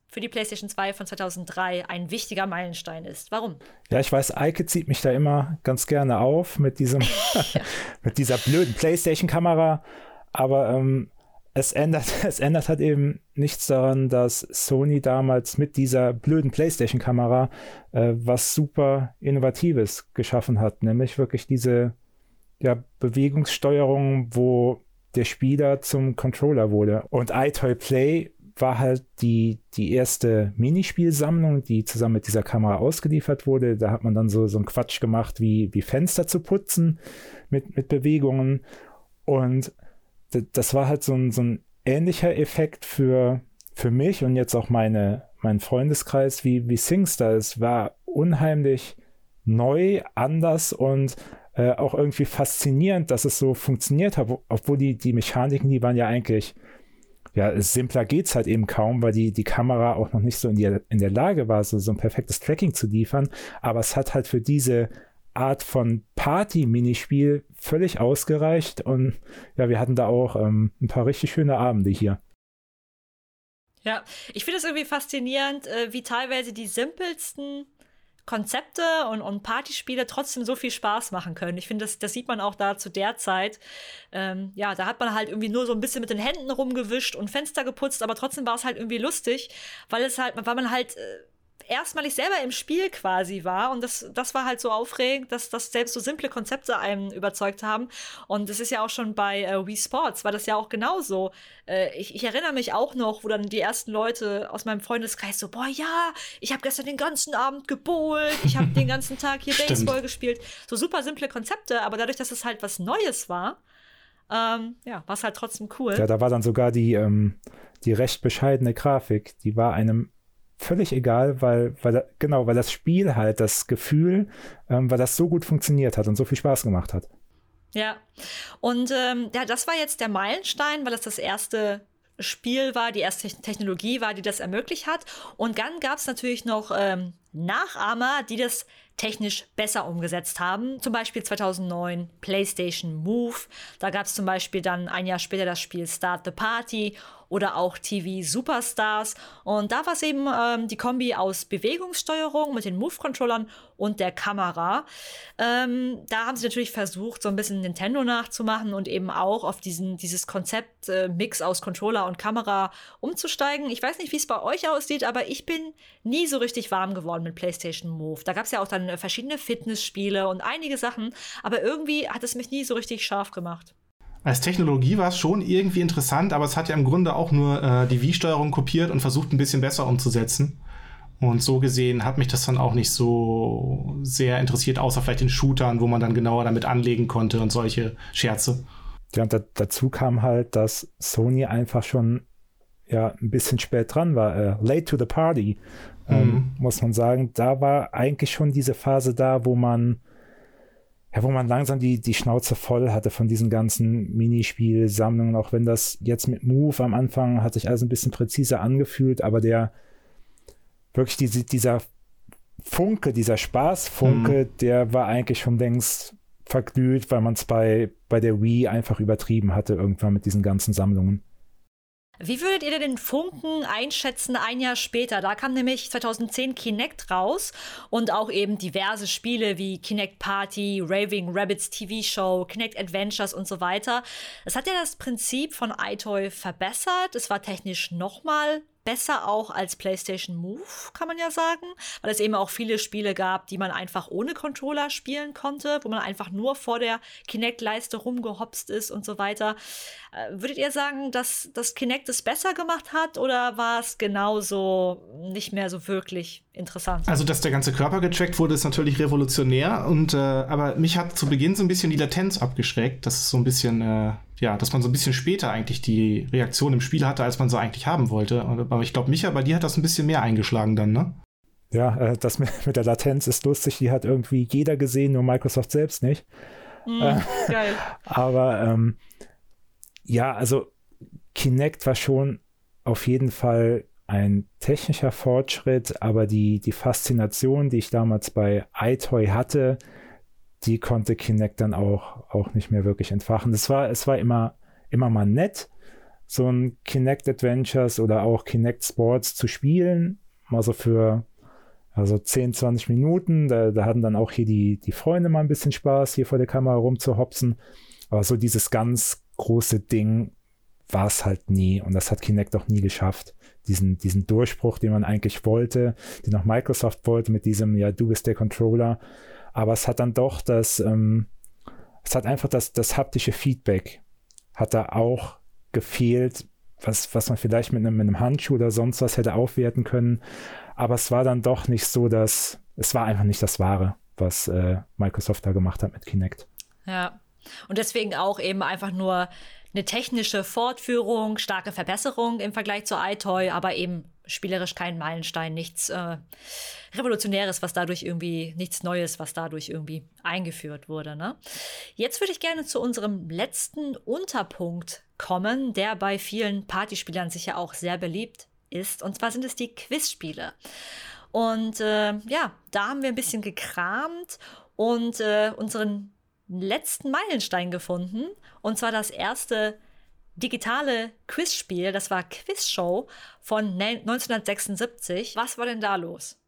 für die PlayStation 2 von 2003 ein wichtiger Meilenstein ist. Warum? Ja, ich weiß, Eike zieht mich da immer ganz gerne auf mit diesem, mit dieser blöden PlayStation-Kamera. Aber ähm, es ändert, es ändert halt eben nichts daran, dass Sony damals mit dieser blöden PlayStation-Kamera äh, was super Innovatives geschaffen hat, nämlich wirklich diese ja, Bewegungssteuerung, wo der Spieler zum Controller wurde. Und iToy Play war halt die, die erste Minispielsammlung, die zusammen mit dieser Kamera ausgeliefert wurde. Da hat man dann so, so einen Quatsch gemacht, wie, wie Fenster zu putzen mit, mit Bewegungen. Und das war halt so ein, so ein ähnlicher Effekt für, für mich und jetzt auch meine, meinen Freundeskreis wie, wie Singstar. Es war unheimlich neu, anders und äh, auch irgendwie faszinierend, dass es so funktioniert hat, obwohl die, die Mechaniken, die waren ja eigentlich, ja, simpler geht es halt eben kaum, weil die, die Kamera auch noch nicht so in, die, in der Lage war, so, so ein perfektes Tracking zu liefern. Aber es hat halt für diese Art von Party-Minispiel völlig ausgereicht. Und ja, wir hatten da auch ähm, ein paar richtig schöne Abende hier. Ja, ich finde es irgendwie faszinierend, äh, wie teilweise die simpelsten Konzepte und, und Partyspiele trotzdem so viel Spaß machen können. Ich finde, das, das sieht man auch da zu der Zeit. Ähm, ja, da hat man halt irgendwie nur so ein bisschen mit den Händen rumgewischt und Fenster geputzt, aber trotzdem war es halt irgendwie lustig, weil es halt, weil man halt äh, erstmalig selber im Spiel quasi war. Und das, das war halt so aufregend, dass, dass selbst so simple Konzepte einem überzeugt haben. Und das ist ja auch schon bei äh, Wii Sports, war das ja auch genauso. Äh, ich, ich erinnere mich auch noch, wo dann die ersten Leute aus meinem Freundeskreis so, boah, ja, ich habe gestern den ganzen Abend gebohlt, ich habe den ganzen Tag hier Baseball gespielt. So super simple Konzepte, aber dadurch, dass es halt was Neues war, ähm, ja, war es halt trotzdem cool. Ja, da war dann sogar die, ähm, die recht bescheidene Grafik, die war einem völlig egal, weil, weil, genau, weil das Spiel halt, das Gefühl, ähm, weil das so gut funktioniert hat und so viel Spaß gemacht hat. Ja, und ähm, ja, das war jetzt der Meilenstein, weil das das erste Spiel war, die erste Technologie war, die das ermöglicht hat. Und dann gab es natürlich noch ähm, Nachahmer, die das technisch besser umgesetzt haben. Zum Beispiel 2009 PlayStation Move. Da gab es zum Beispiel dann ein Jahr später das Spiel Start the Party oder auch TV Superstars. Und da war es eben ähm, die Kombi aus Bewegungssteuerung mit den Move-Controllern und der Kamera. Ähm, da haben sie natürlich versucht, so ein bisschen Nintendo nachzumachen und eben auch auf diesen, dieses Konzept äh, aus Controller und Kamera umzusteigen. Ich weiß nicht, wie es bei euch aussieht, aber ich bin nie so richtig warm geworden mit PlayStation Move. Da gab es ja auch dann äh, verschiedene Fitnessspiele und einige Sachen, aber irgendwie hat es mich nie so richtig scharf gemacht. Als Technologie war es schon irgendwie interessant, aber es hat ja im Grunde auch nur äh, die Wii-Steuerung kopiert und versucht ein bisschen besser umzusetzen. Und so gesehen hat mich das dann auch nicht so sehr interessiert, außer vielleicht in Shootern, wo man dann genauer damit anlegen konnte und solche Scherze. Ja, und da, dazu kam halt, dass Sony einfach schon ja ein bisschen spät dran war, äh, late to the party, ähm, mhm. muss man sagen. Da war eigentlich schon diese Phase da, wo man ja, wo man langsam die, die Schnauze voll hatte von diesen ganzen Minispielsammlungen, auch wenn das jetzt mit Move am Anfang hat sich alles ein bisschen präziser angefühlt, aber der wirklich diese, dieser Funke, dieser Spaßfunke, mhm. der war eigentlich schon längst verglüht, weil man es bei, bei der Wii einfach übertrieben hatte, irgendwann mit diesen ganzen Sammlungen. Wie würdet ihr denn den Funken einschätzen ein Jahr später? Da kam nämlich 2010 Kinect raus und auch eben diverse Spiele wie Kinect Party, Raving Rabbits TV Show, Kinect Adventures und so weiter. Es hat ja das Prinzip von iToy verbessert. Es war technisch nochmal besser auch als PlayStation Move, kann man ja sagen, weil es eben auch viele Spiele gab, die man einfach ohne Controller spielen konnte, wo man einfach nur vor der Kinect-Leiste rumgehopst ist und so weiter. Äh, würdet ihr sagen, dass das Kinect es besser gemacht hat oder war es genauso nicht mehr so wirklich interessant? Also, dass der ganze Körper getrackt wurde, ist natürlich revolutionär und äh, aber mich hat zu Beginn so ein bisschen die Latenz abgeschreckt. Das ist so ein bisschen äh, ja, dass man so ein bisschen später eigentlich die Reaktion im Spiel hatte, als man so eigentlich haben wollte. Aber ich glaube, Micha, bei dir hat das ein bisschen mehr eingeschlagen dann, ne? Ja, äh, das mit, mit, der Latenz ist lustig. Die hat irgendwie jeder gesehen, nur Microsoft selbst nicht. Mm, äh, geil. Aber ähm, ja, also Kinect war schon auf jeden Fall ein technischer Fortschritt, aber die, die Faszination, die ich damals bei iToy hatte, die konnte Kinect dann auch, auch nicht mehr wirklich entfachen. Es war, es war immer, immer mal nett, so ein Kinect Adventures oder auch Kinect Sports zu spielen, mal so für also 10, 20 Minuten. Da, da hatten dann auch hier die, die Freunde mal ein bisschen Spaß, hier vor der Kamera rumzuhopsen. Aber so dieses ganz große Ding war es halt nie. Und das hat Kinect auch nie geschafft. Diesen, diesen Durchbruch, den man eigentlich wollte, den auch Microsoft wollte mit diesem, ja, du bist der Controller. Aber es hat dann doch das, ähm, es hat einfach das, das haptische Feedback hat da auch gefehlt, was, was man vielleicht mit einem, mit einem Handschuh oder sonst was hätte aufwerten können. Aber es war dann doch nicht so, dass es war einfach nicht das Wahre, was äh, Microsoft da gemacht hat mit Kinect. Ja. Und deswegen auch eben einfach nur eine technische Fortführung, starke Verbesserung im Vergleich zu iToy, aber eben spielerisch kein Meilenstein, nichts äh, Revolutionäres, was dadurch irgendwie, nichts Neues, was dadurch irgendwie eingeführt wurde. Ne? Jetzt würde ich gerne zu unserem letzten Unterpunkt kommen, der bei vielen Partyspielern sicher auch sehr beliebt ist. Und zwar sind es die Quizspiele. Und äh, ja, da haben wir ein bisschen gekramt und äh, unseren letzten Meilenstein gefunden. Und zwar das erste digitale Quizspiel, das war Quizshow von 1976. Was war denn da los?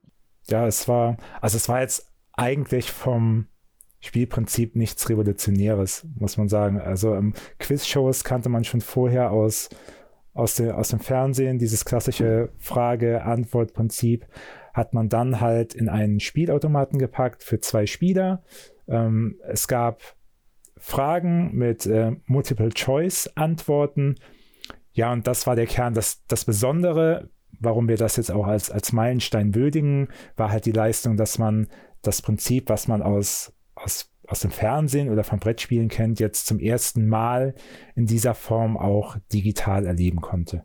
Ja, es war, also es war jetzt eigentlich vom Spielprinzip nichts Revolutionäres, muss man sagen. Also ähm, Quizshows kannte man schon vorher aus, aus, de, aus dem Fernsehen. Dieses klassische Frage-Antwort-Prinzip hat man dann halt in einen Spielautomaten gepackt für zwei Spieler. Ähm, es gab Fragen mit äh, Multiple-Choice-Antworten. Ja, und das war der Kern. Das, das Besondere, warum wir das jetzt auch als, als Meilenstein würdigen, war halt die Leistung, dass man das Prinzip, was man aus, aus, aus dem Fernsehen oder von Brettspielen kennt, jetzt zum ersten Mal in dieser Form auch digital erleben konnte.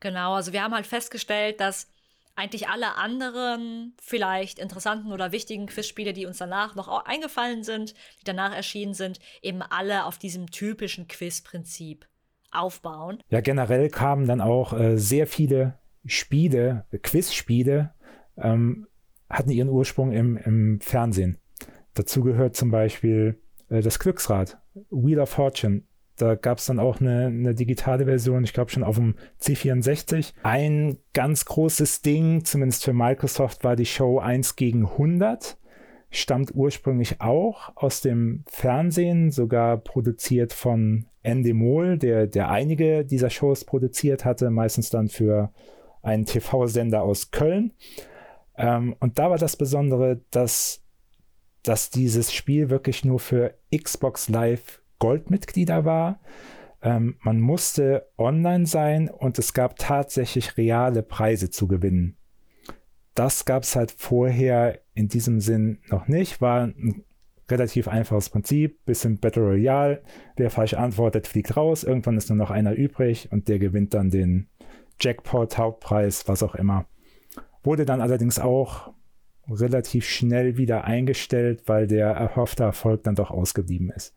Genau, also wir haben halt festgestellt, dass eigentlich alle anderen vielleicht interessanten oder wichtigen Quizspiele, die uns danach noch eingefallen sind, die danach erschienen sind, eben alle auf diesem typischen Quizprinzip aufbauen. Ja, generell kamen dann auch äh, sehr viele Spiele, Quizspiele, ähm, hatten ihren Ursprung im, im Fernsehen. Dazu gehört zum Beispiel äh, das Glücksrad, Wheel of Fortune, da gab es dann auch eine, eine digitale Version, ich glaube schon auf dem C64. Ein ganz großes Ding, zumindest für Microsoft, war die Show 1 gegen 100. Stammt ursprünglich auch aus dem Fernsehen, sogar produziert von Endemol, der, der einige dieser Shows produziert hatte, meistens dann für einen TV-Sender aus Köln. Ähm, und da war das Besondere, dass, dass dieses Spiel wirklich nur für Xbox Live Goldmitglieder war. Ähm, man musste online sein und es gab tatsächlich reale Preise zu gewinnen. Das gab es halt vorher in diesem Sinn noch nicht. War ein relativ einfaches Prinzip. Bisschen Battle Royale. Wer falsch antwortet, fliegt raus. Irgendwann ist nur noch einer übrig und der gewinnt dann den Jackpot, Hauptpreis, was auch immer. Wurde dann allerdings auch relativ schnell wieder eingestellt, weil der erhoffte Erfolg dann doch ausgeblieben ist.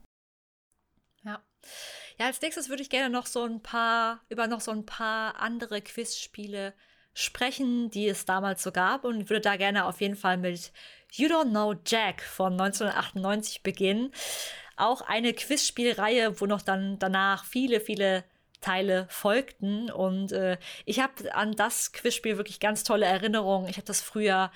Ja, als nächstes würde ich gerne noch so ein paar, über noch so ein paar andere Quizspiele sprechen, die es damals so gab und würde da gerne auf jeden Fall mit You Don't Know Jack von 1998 beginnen. Auch eine Quizspielreihe, wo noch dann danach viele, viele Teile folgten. Und äh, ich habe an das Quizspiel wirklich ganz tolle Erinnerungen. Ich habe das früher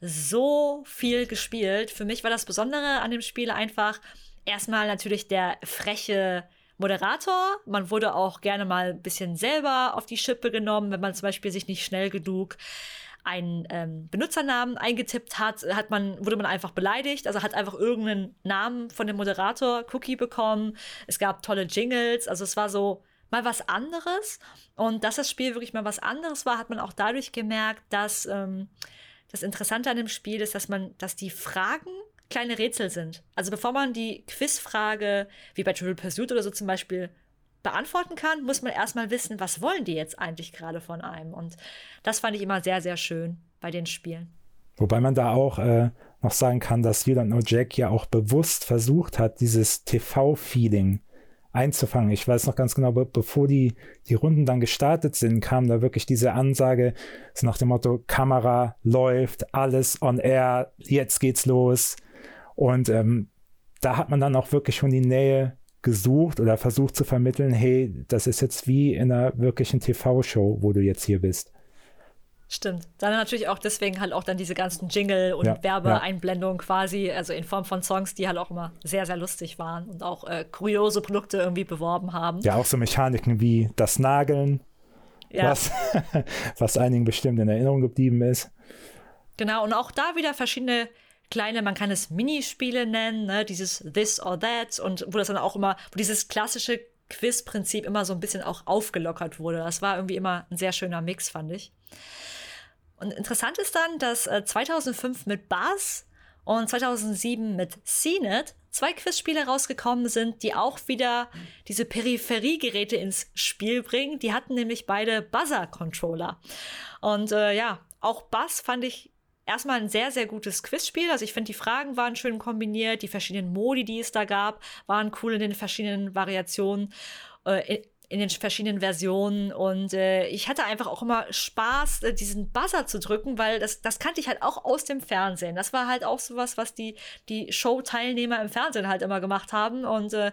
so viel gespielt. Für mich war das Besondere an dem Spiel einfach erstmal natürlich der freche Moderator. Man wurde auch gerne mal ein bisschen selber auf die Schippe genommen, wenn man zum Beispiel sich nicht schnell genug einen ähm, Benutzernamen eingetippt hat, hat man, wurde man einfach beleidigt. Also hat einfach irgendeinen Namen von dem Moderator Cookie bekommen. Es gab tolle Jingles. Also es war so mal was anderes. Und dass das Spiel wirklich mal was anderes war, hat man auch dadurch gemerkt, dass ähm, das Interessante an dem Spiel ist, dass man, dass die Fragen kleine Rätsel sind. Also bevor man die Quizfrage, wie bei Trivial Pursuit oder so zum Beispiel, beantworten kann, muss man erstmal wissen, was wollen die jetzt eigentlich gerade von einem. Und das fand ich immer sehr, sehr schön bei den Spielen. Wobei man da auch äh, noch sagen kann, dass You Don't Know Jack ja auch bewusst versucht hat, dieses TV-Feeling einzufangen. Ich weiß noch ganz genau, be bevor die, die Runden dann gestartet sind, kam da wirklich diese Ansage so nach dem Motto, Kamera läuft, alles on air, jetzt geht's los. Und ähm, da hat man dann auch wirklich schon die Nähe gesucht oder versucht zu vermitteln, hey, das ist jetzt wie in einer wirklichen TV-Show, wo du jetzt hier bist. Stimmt. Dann natürlich auch deswegen halt auch dann diese ganzen Jingle und ja, Werbeeinblendungen ja. quasi, also in Form von Songs, die halt auch immer sehr, sehr lustig waren und auch äh, kuriose Produkte irgendwie beworben haben. Ja, auch so Mechaniken wie das Nageln, ja. was, was einigen bestimmt in Erinnerung geblieben ist. Genau, und auch da wieder verschiedene kleine, man kann es Minispiele nennen, ne? dieses This or That und wo das dann auch immer, wo dieses klassische Quiz-Prinzip immer so ein bisschen auch aufgelockert wurde. Das war irgendwie immer ein sehr schöner Mix, fand ich. Und interessant ist dann, dass äh, 2005 mit Buzz und 2007 mit CNET zwei Quizspiele rausgekommen sind, die auch wieder diese Peripheriegeräte ins Spiel bringen. Die hatten nämlich beide Buzzer-Controller. Und äh, ja, auch Buzz fand ich erstmal ein sehr, sehr gutes Quizspiel. Also ich finde, die Fragen waren schön kombiniert, die verschiedenen Modi, die es da gab, waren cool in den verschiedenen Variationen. Äh, in den verschiedenen Versionen und äh, ich hatte einfach auch immer Spaß, äh, diesen Buzzer zu drücken, weil das, das kannte ich halt auch aus dem Fernsehen. Das war halt auch sowas, was die, die Show-Teilnehmer im Fernsehen halt immer gemacht haben und äh,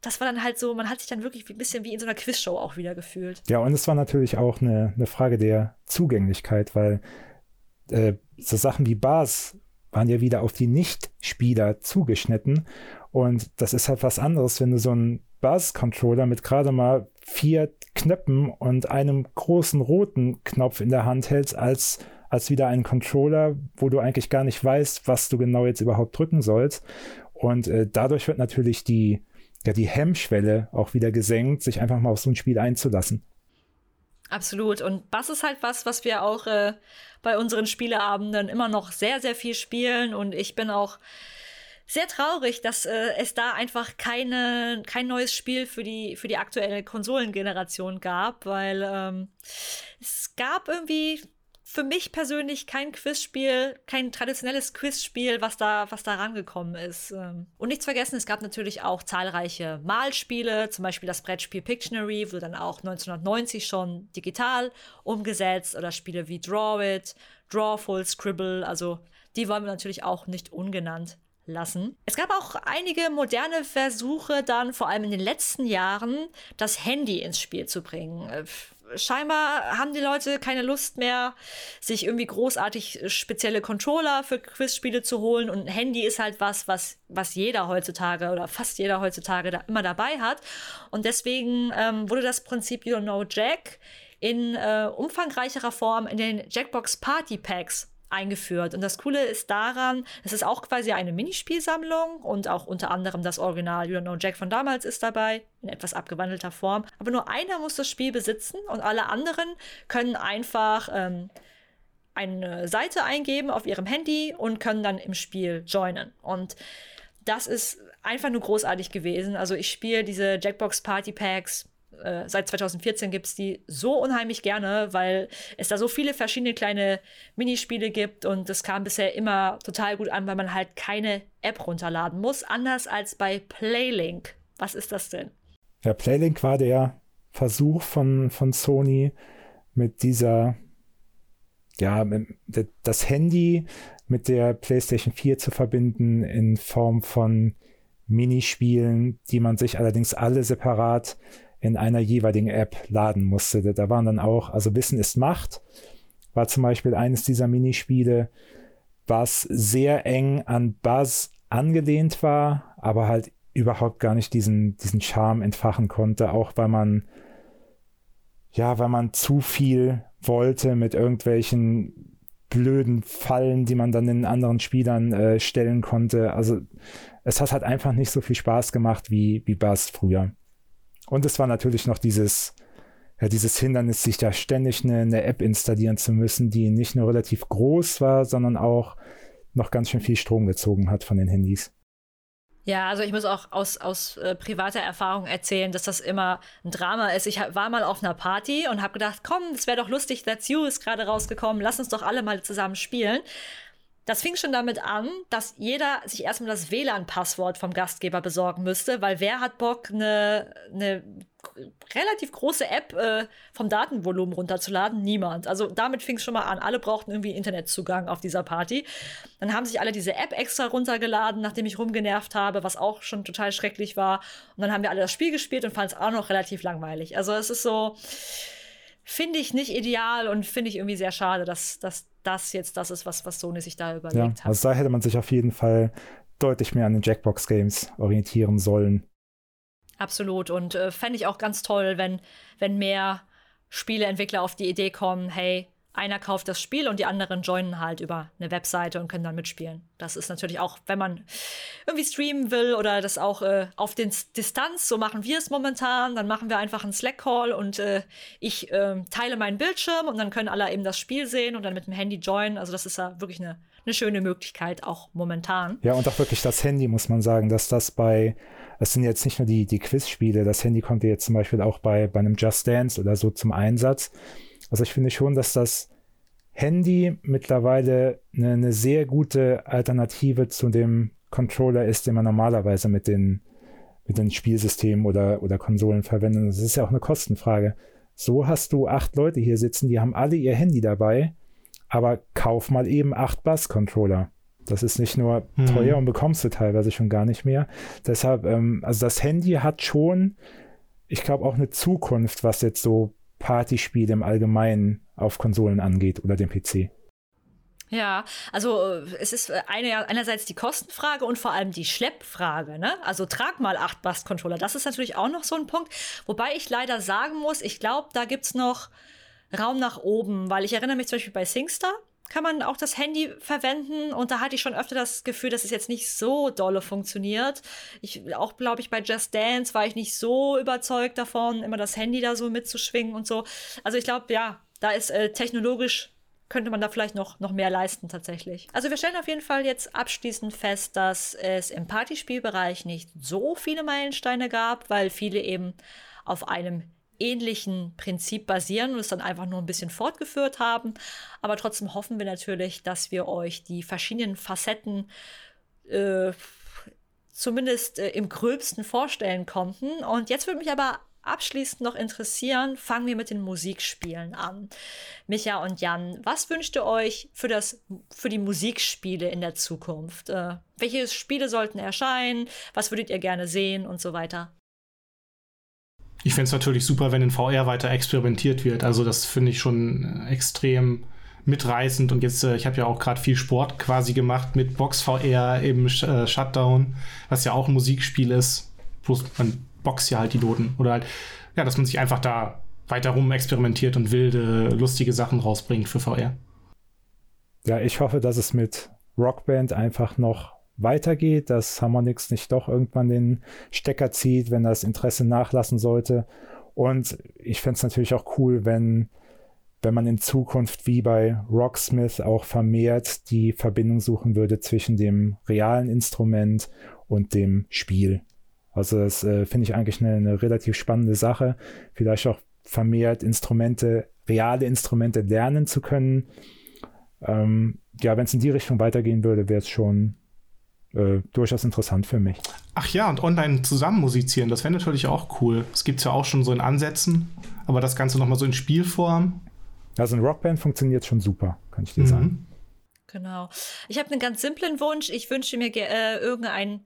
das war dann halt so, man hat sich dann wirklich ein bisschen wie in so einer Quizshow auch wieder gefühlt. Ja, und es war natürlich auch eine, eine Frage der Zugänglichkeit, weil äh, so Sachen wie Bars waren ja wieder auf die Nicht-Spieler zugeschnitten. Und das ist halt was anderes, wenn du so einen Buzz-Controller mit gerade mal vier Knöpfen und einem großen roten Knopf in der Hand hältst, als, als wieder einen Controller, wo du eigentlich gar nicht weißt, was du genau jetzt überhaupt drücken sollst. Und äh, dadurch wird natürlich die, ja, die Hemmschwelle auch wieder gesenkt, sich einfach mal auf so ein Spiel einzulassen. Absolut. Und Bass ist halt was, was wir auch äh, bei unseren Spieleabenden immer noch sehr, sehr viel spielen. Und ich bin auch sehr traurig, dass äh, es da einfach keine, kein neues Spiel für die, für die aktuelle Konsolengeneration gab, weil ähm, es gab irgendwie für mich persönlich kein Quizspiel, kein traditionelles Quizspiel, was da, was da rangekommen ist. Ähm, und nichts vergessen, es gab natürlich auch zahlreiche Malspiele, zum Beispiel das Brettspiel Pictionary, wurde dann auch 1990 schon digital umgesetzt oder Spiele wie Draw It, Drawful, Scribble, also die wollen wir natürlich auch nicht ungenannt lassen. Es gab auch einige moderne Versuche dann, vor allem in den letzten Jahren, das Handy ins Spiel zu bringen. Scheinbar haben die Leute keine Lust mehr, sich irgendwie großartig spezielle Controller für Quizspiele zu holen. Und ein Handy ist halt was, was, was jeder heutzutage oder fast jeder heutzutage da immer dabei hat. Und deswegen ähm, wurde das Prinzip You Don't Know Jack in äh, umfangreicherer Form in den Jackbox Party Packs eingeführt. Und das Coole ist daran, es ist auch quasi eine Minispielsammlung und auch unter anderem das Original You Don't Know Jack von damals ist dabei, in etwas abgewandelter Form. Aber nur einer muss das Spiel besitzen und alle anderen können einfach ähm, eine Seite eingeben auf ihrem Handy und können dann im Spiel joinen. Und das ist einfach nur großartig gewesen. Also ich spiele diese Jackbox Party Packs äh, seit 2014 gibt es die so unheimlich gerne, weil es da so viele verschiedene kleine Minispiele gibt und das kam bisher immer total gut an, weil man halt keine App runterladen muss, anders als bei Playlink. Was ist das denn? Ja, Playlink war der Versuch von, von Sony mit dieser, ja, das Handy mit der PlayStation 4 zu verbinden in Form von Minispielen, die man sich allerdings alle separat in einer jeweiligen App laden musste. Da waren dann auch, also Wissen ist Macht, war zum Beispiel eines dieser Minispiele, was sehr eng an Buzz angelehnt war, aber halt überhaupt gar nicht diesen, diesen Charme entfachen konnte, auch weil man, ja, weil man zu viel wollte mit irgendwelchen blöden Fallen, die man dann den anderen Spielern äh, stellen konnte. Also es hat halt einfach nicht so viel Spaß gemacht wie, wie Bust früher. Und es war natürlich noch dieses, ja, dieses Hindernis, sich da ständig eine, eine App installieren zu müssen, die nicht nur relativ groß war, sondern auch noch ganz schön viel Strom gezogen hat von den Handys. Ja, also ich muss auch aus, aus äh, privater Erfahrung erzählen, dass das immer ein Drama ist. Ich war mal auf einer Party und habe gedacht, komm, es wäre doch lustig, That's You ist gerade rausgekommen, lass uns doch alle mal zusammen spielen. Das fing schon damit an, dass jeder sich erstmal das WLAN-Passwort vom Gastgeber besorgen müsste, weil wer hat Bock, eine, eine relativ große App äh, vom Datenvolumen runterzuladen? Niemand. Also damit fing es schon mal an. Alle brauchten irgendwie Internetzugang auf dieser Party. Dann haben sich alle diese App extra runtergeladen, nachdem ich rumgenervt habe, was auch schon total schrecklich war. Und dann haben wir alle das Spiel gespielt und fanden es auch noch relativ langweilig. Also es ist so finde ich nicht ideal und finde ich irgendwie sehr schade, dass, dass das jetzt das ist, was, was Sony sich da überlegt ja, hat. Also da hätte man sich auf jeden Fall deutlich mehr an den Jackbox-Games orientieren sollen. Absolut. Und äh, fände ich auch ganz toll, wenn, wenn mehr Spieleentwickler auf die Idee kommen, hey, einer kauft das Spiel und die anderen joinen halt über eine Webseite und können dann mitspielen. Das ist natürlich auch, wenn man irgendwie streamen will oder das auch äh, auf den Distanz, so machen wir es momentan, dann machen wir einfach einen Slack-Call und äh, ich äh, teile meinen Bildschirm und dann können alle eben das Spiel sehen und dann mit dem Handy joinen. Also das ist ja wirklich eine, eine schöne Möglichkeit, auch momentan. Ja, und auch wirklich das Handy, muss man sagen, dass das bei es sind jetzt nicht nur die, die Quizspiele, das Handy kommt jetzt zum Beispiel auch bei, bei einem Just Dance oder so zum Einsatz. Also ich finde schon, dass das Handy mittlerweile eine, eine sehr gute Alternative zu dem Controller ist, den man normalerweise mit den, mit den Spielsystemen oder, oder Konsolen verwendet. Das ist ja auch eine Kostenfrage. So hast du acht Leute hier sitzen, die haben alle ihr Handy dabei, aber kauf mal eben acht Bass-Controller. Das ist nicht nur hm. teuer und bekommst du teilweise schon gar nicht mehr. Deshalb, ähm, also das Handy hat schon, ich glaube, auch eine Zukunft, was jetzt so Partyspiele im Allgemeinen auf Konsolen angeht oder dem PC. Ja, also äh, es ist äh, eine, einerseits die Kostenfrage und vor allem die Schleppfrage. Ne? Also trag mal acht Bass-Controller. Das ist natürlich auch noch so ein Punkt. Wobei ich leider sagen muss, ich glaube, da gibt es noch Raum nach oben, weil ich erinnere mich zum Beispiel bei SingStar kann man auch das Handy verwenden und da hatte ich schon öfter das Gefühl, dass es jetzt nicht so dolle funktioniert. Ich auch glaube ich bei Just Dance war ich nicht so überzeugt davon, immer das Handy da so mitzuschwingen und so. Also ich glaube, ja, da ist äh, technologisch könnte man da vielleicht noch, noch mehr leisten tatsächlich. Also wir stellen auf jeden Fall jetzt abschließend fest, dass es im Partyspielbereich nicht so viele Meilensteine gab, weil viele eben auf einem ähnlichen Prinzip basieren und es dann einfach nur ein bisschen fortgeführt haben. Aber trotzdem hoffen wir natürlich, dass wir euch die verschiedenen Facetten äh, zumindest äh, im gröbsten vorstellen konnten. Und jetzt würde mich aber abschließend noch interessieren, fangen wir mit den Musikspielen an. Micha und Jan, was wünscht ihr euch für, das, für die Musikspiele in der Zukunft? Äh, welche Spiele sollten erscheinen? Was würdet ihr gerne sehen und so weiter? Ich fände es natürlich super, wenn in VR weiter experimentiert wird. Also das finde ich schon äh, extrem mitreißend. Und jetzt, äh, ich habe ja auch gerade viel Sport quasi gemacht mit Box VR im äh, Shutdown, was ja auch ein Musikspiel ist. Bloß man boxt ja halt die Noten. Oder halt, ja, dass man sich einfach da weiter rum experimentiert und wilde, lustige Sachen rausbringt für VR. Ja, ich hoffe, dass es mit Rockband einfach noch weitergeht, dass Harmonix nicht doch irgendwann den Stecker zieht, wenn das Interesse nachlassen sollte. Und ich fände es natürlich auch cool, wenn, wenn man in Zukunft wie bei Rocksmith auch vermehrt die Verbindung suchen würde zwischen dem realen Instrument und dem Spiel. Also das äh, finde ich eigentlich eine, eine relativ spannende Sache. Vielleicht auch vermehrt Instrumente, reale Instrumente lernen zu können. Ähm, ja, wenn es in die Richtung weitergehen würde, wäre es schon äh, durchaus interessant für mich. Ach ja, und online zusammen musizieren, das wäre natürlich auch cool. Das gibt es ja auch schon so in Ansätzen, aber das Ganze nochmal so in Spielform. Also ein Rockband funktioniert schon super, kann ich dir mhm. sagen. Genau. Ich habe einen ganz simplen Wunsch. Ich wünsche mir äh, irgendein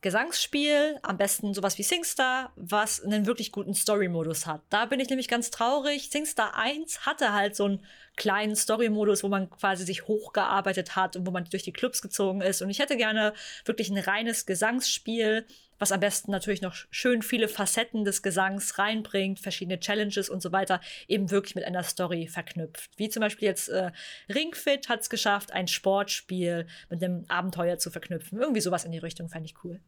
Gesangsspiel, am besten sowas wie SingStar, was einen wirklich guten Story-Modus hat. Da bin ich nämlich ganz traurig. SingStar 1 hatte halt so einen kleinen Story-Modus, wo man quasi sich hochgearbeitet hat und wo man durch die Clubs gezogen ist. Und ich hätte gerne wirklich ein reines Gesangsspiel, was am besten natürlich noch schön viele Facetten des Gesangs reinbringt, verschiedene Challenges und so weiter, eben wirklich mit einer Story verknüpft. Wie zum Beispiel jetzt äh, Ringfit hat es geschafft, ein Sportspiel mit einem Abenteuer zu verknüpfen. Irgendwie sowas in die Richtung fände ich cool.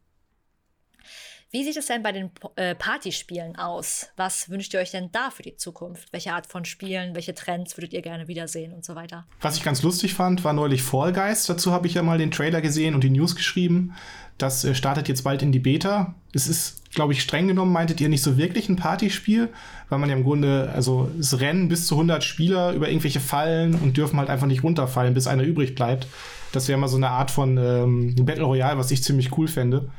Wie sieht es denn bei den äh, Partyspielen aus? Was wünscht ihr euch denn da für die Zukunft? Welche Art von Spielen, welche Trends würdet ihr gerne wiedersehen und so weiter? Was ich ganz lustig fand, war neulich Fall Guys. Dazu habe ich ja mal den Trailer gesehen und die News geschrieben. Das äh, startet jetzt bald in die Beta. Es ist, glaube ich, streng genommen, meintet ihr nicht so wirklich ein Partyspiel, weil man ja im Grunde, also es rennen bis zu 100 Spieler über irgendwelche Fallen und dürfen halt einfach nicht runterfallen, bis einer übrig bleibt. Das wäre mal so eine Art von ähm, Battle Royale, was ich ziemlich cool fände.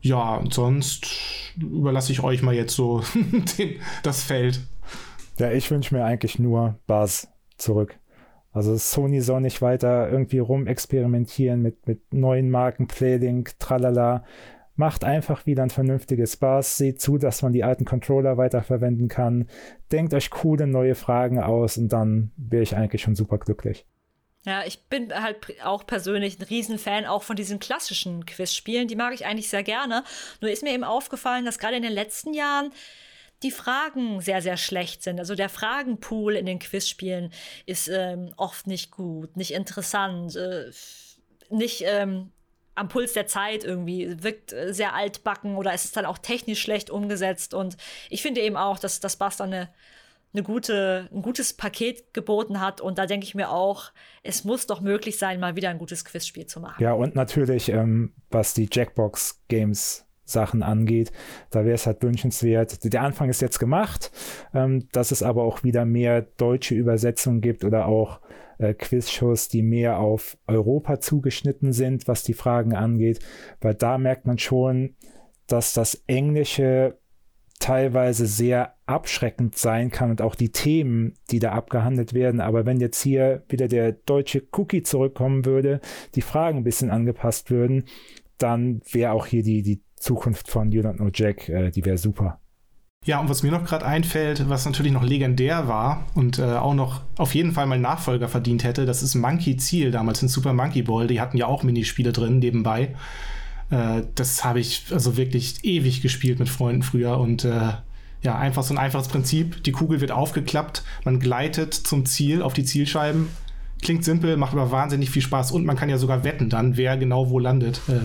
Ja, und sonst überlasse ich euch mal jetzt so den, das Feld. Ja, ich wünsche mir eigentlich nur Buzz zurück. Also Sony soll nicht weiter irgendwie rumexperimentieren mit, mit neuen Marken, Playlink, tralala. Macht einfach wieder ein vernünftiges Buzz. Seht zu, dass man die alten Controller weiterverwenden kann. Denkt euch coole neue Fragen aus und dann wäre ich eigentlich schon super glücklich. Ja, ich bin halt auch persönlich ein Riesenfan auch von diesen klassischen Quizspielen. Die mag ich eigentlich sehr gerne. Nur ist mir eben aufgefallen, dass gerade in den letzten Jahren die Fragen sehr, sehr schlecht sind. Also der Fragenpool in den Quizspielen ist ähm, oft nicht gut, nicht interessant, äh, nicht ähm, am Puls der Zeit irgendwie, wirkt äh, sehr altbacken oder ist es dann auch technisch schlecht umgesetzt. Und ich finde eben auch, dass das dann eine eine gute, ein gutes Paket geboten hat. Und da denke ich mir auch, es muss doch möglich sein, mal wieder ein gutes Quizspiel zu machen. Ja, und natürlich, ähm, was die Jackbox-Games Sachen angeht. Da wäre es halt wünschenswert. Der Anfang ist jetzt gemacht, ähm, dass es aber auch wieder mehr deutsche Übersetzungen gibt oder auch äh, Quizshows, die mehr auf Europa zugeschnitten sind, was die Fragen angeht, weil da merkt man schon, dass das Englische teilweise sehr abschreckend sein kann und auch die Themen, die da abgehandelt werden. Aber wenn jetzt hier wieder der deutsche Cookie zurückkommen würde, die Fragen ein bisschen angepasst würden, dann wäre auch hier die, die Zukunft von You Don't Know Jack, äh, die wäre super. Ja, und was mir noch gerade einfällt, was natürlich noch legendär war und äh, auch noch auf jeden Fall mal Nachfolger verdient hätte, das ist Monkey Ziel damals in Super Monkey Ball. Die hatten ja auch Minispiele drin nebenbei. Äh, das habe ich also wirklich ewig gespielt mit Freunden früher und äh, ja, einfach so ein einfaches Prinzip. Die Kugel wird aufgeklappt, man gleitet zum Ziel auf die Zielscheiben. Klingt simpel, macht aber wahnsinnig viel Spaß und man kann ja sogar wetten dann, wer genau wo landet. Äh,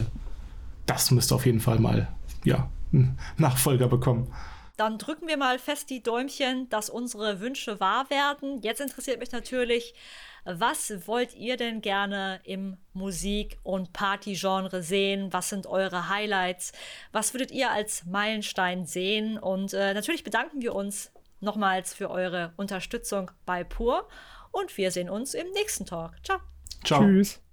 das müsste auf jeden Fall mal, ja, einen Nachfolger bekommen. Dann drücken wir mal fest die Däumchen, dass unsere Wünsche wahr werden. Jetzt interessiert mich natürlich, was wollt ihr denn gerne im Musik- und Partygenre sehen? Was sind eure Highlights? Was würdet ihr als Meilenstein sehen? Und äh, natürlich bedanken wir uns nochmals für eure Unterstützung bei Pur und wir sehen uns im nächsten Talk. Ciao. Ciao. Tschüss.